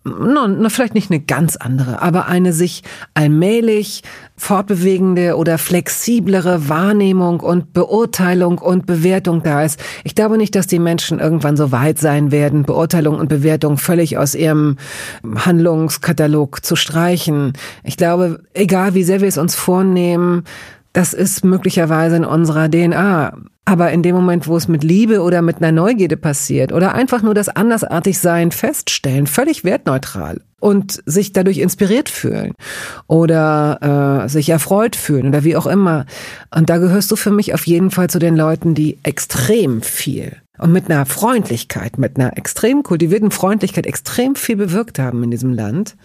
no, no, vielleicht nicht eine ganz andere, aber eine sich allmählich fortbewegende oder flexiblere Wahrnehmung und Beurteilung und Bewertung da ist. Ich glaube nicht, dass die Menschen irgendwann so weit sein werden, Beurteilung und Bewertung völlig aus ihrem Handlungskatalog zu streichen. Ich glaube, egal wie sehr wir es uns vornehmen, das ist möglicherweise in unserer DNA. Aber in dem Moment, wo es mit Liebe oder mit einer Neugierde passiert oder einfach nur das Andersartigsein feststellen, völlig wertneutral und sich dadurch inspiriert fühlen oder äh, sich erfreut fühlen oder wie auch immer. Und da gehörst du für mich auf jeden Fall zu den Leuten, die extrem viel und mit einer Freundlichkeit, mit einer extrem kultivierten Freundlichkeit extrem viel bewirkt haben in diesem Land.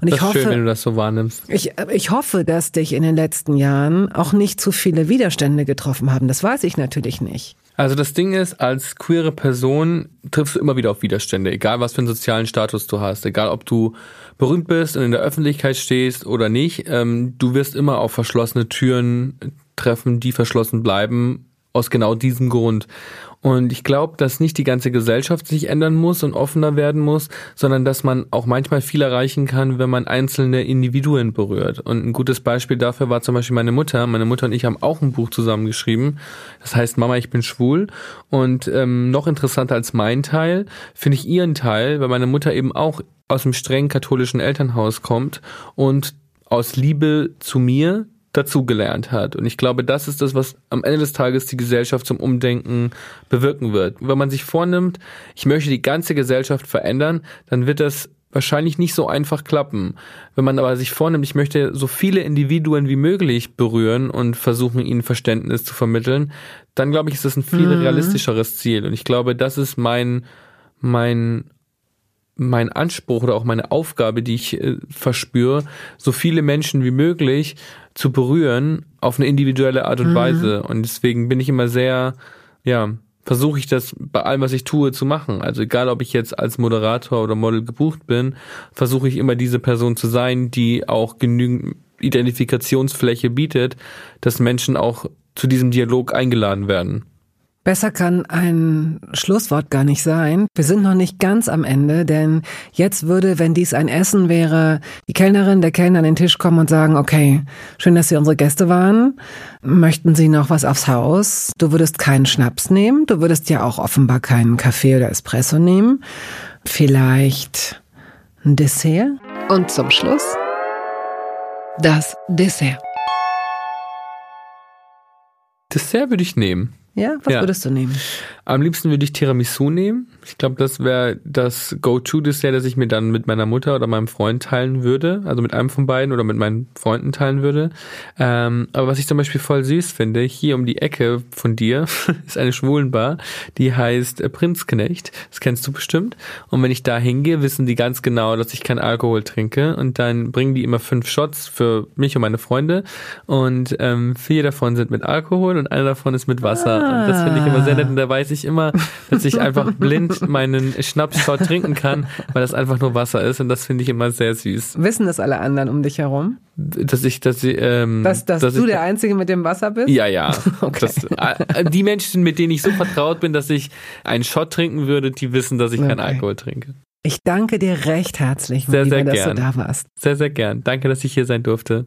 Und ich das ist hoffe, schön, wenn du das so wahrnimmst. Ich, ich hoffe, dass dich in den letzten Jahren auch nicht zu viele Widerstände getroffen haben. Das weiß ich natürlich nicht. Also das Ding ist, als queere Person triffst du immer wieder auf Widerstände, egal was für einen sozialen Status du hast, egal ob du berühmt bist und in der Öffentlichkeit stehst oder nicht, ähm, du wirst immer auf verschlossene Türen treffen, die verschlossen bleiben, aus genau diesem Grund. Und ich glaube, dass nicht die ganze Gesellschaft sich ändern muss und offener werden muss, sondern dass man auch manchmal viel erreichen kann, wenn man einzelne Individuen berührt. Und ein gutes Beispiel dafür war zum Beispiel meine Mutter. Meine Mutter und ich haben auch ein Buch zusammengeschrieben. Das heißt Mama, ich bin schwul. Und ähm, noch interessanter als mein Teil finde ich ihren Teil, weil meine Mutter eben auch aus einem streng katholischen Elternhaus kommt und aus Liebe zu mir dazugelernt hat. Und ich glaube, das ist das, was am Ende des Tages die Gesellschaft zum Umdenken bewirken wird. Wenn man sich vornimmt, ich möchte die ganze Gesellschaft verändern, dann wird das wahrscheinlich nicht so einfach klappen. Wenn man aber sich vornimmt, ich möchte so viele Individuen wie möglich berühren und versuchen, ihnen Verständnis zu vermitteln, dann glaube ich, ist das ein viel mhm. realistischeres Ziel. Und ich glaube, das ist mein, mein mein Anspruch oder auch meine Aufgabe, die ich äh, verspüre, so viele Menschen wie möglich zu berühren auf eine individuelle Art und mhm. Weise. Und deswegen bin ich immer sehr, ja, versuche ich das bei allem, was ich tue, zu machen. Also egal, ob ich jetzt als Moderator oder Model gebucht bin, versuche ich immer diese Person zu sein, die auch genügend Identifikationsfläche bietet, dass Menschen auch zu diesem Dialog eingeladen werden. Besser kann ein Schlusswort gar nicht sein. Wir sind noch nicht ganz am Ende, denn jetzt würde, wenn dies ein Essen wäre, die Kellnerin, der Kellner an den Tisch kommen und sagen, okay, schön, dass Sie unsere Gäste waren. Möchten Sie noch was aufs Haus? Du würdest keinen Schnaps nehmen. Du würdest ja auch offenbar keinen Kaffee oder Espresso nehmen. Vielleicht ein Dessert? Und zum Schluss das Dessert. Dessert würde ich nehmen. Ja, was ja. würdest du nehmen? Am liebsten würde ich Tiramisu nehmen. Ich glaube, das wäre das Go-To-Dessert, das ich mir dann mit meiner Mutter oder meinem Freund teilen würde. Also mit einem von beiden oder mit meinen Freunden teilen würde. Ähm, aber was ich zum Beispiel voll süß finde, hier um die Ecke von dir ist eine Schwulenbar, die heißt äh, Prinzknecht. Das kennst du bestimmt. Und wenn ich da hingehe, wissen die ganz genau, dass ich keinen Alkohol trinke. Und dann bringen die immer fünf Shots für mich und meine Freunde. Und ähm, vier davon sind mit Alkohol und einer davon ist mit Wasser. Ah. Und das finde ich immer sehr nett. Und da weiß ich immer, dass ich einfach blind meinen Schnaps dort trinken kann, weil das einfach nur Wasser ist und das finde ich immer sehr süß. Wissen das alle anderen um dich herum? Dass ich, dass ich, ähm, dass, dass, dass du ich, der Einzige mit dem Wasser bist? Ja, ja. okay. Das, äh, die Menschen, mit denen ich so vertraut bin, dass ich einen Shot trinken würde, die wissen, dass ich okay. keinen Alkohol trinke. Ich danke dir recht herzlich, sehr, sehr dass gern. du da warst. Sehr, sehr gern. Danke, dass ich hier sein durfte.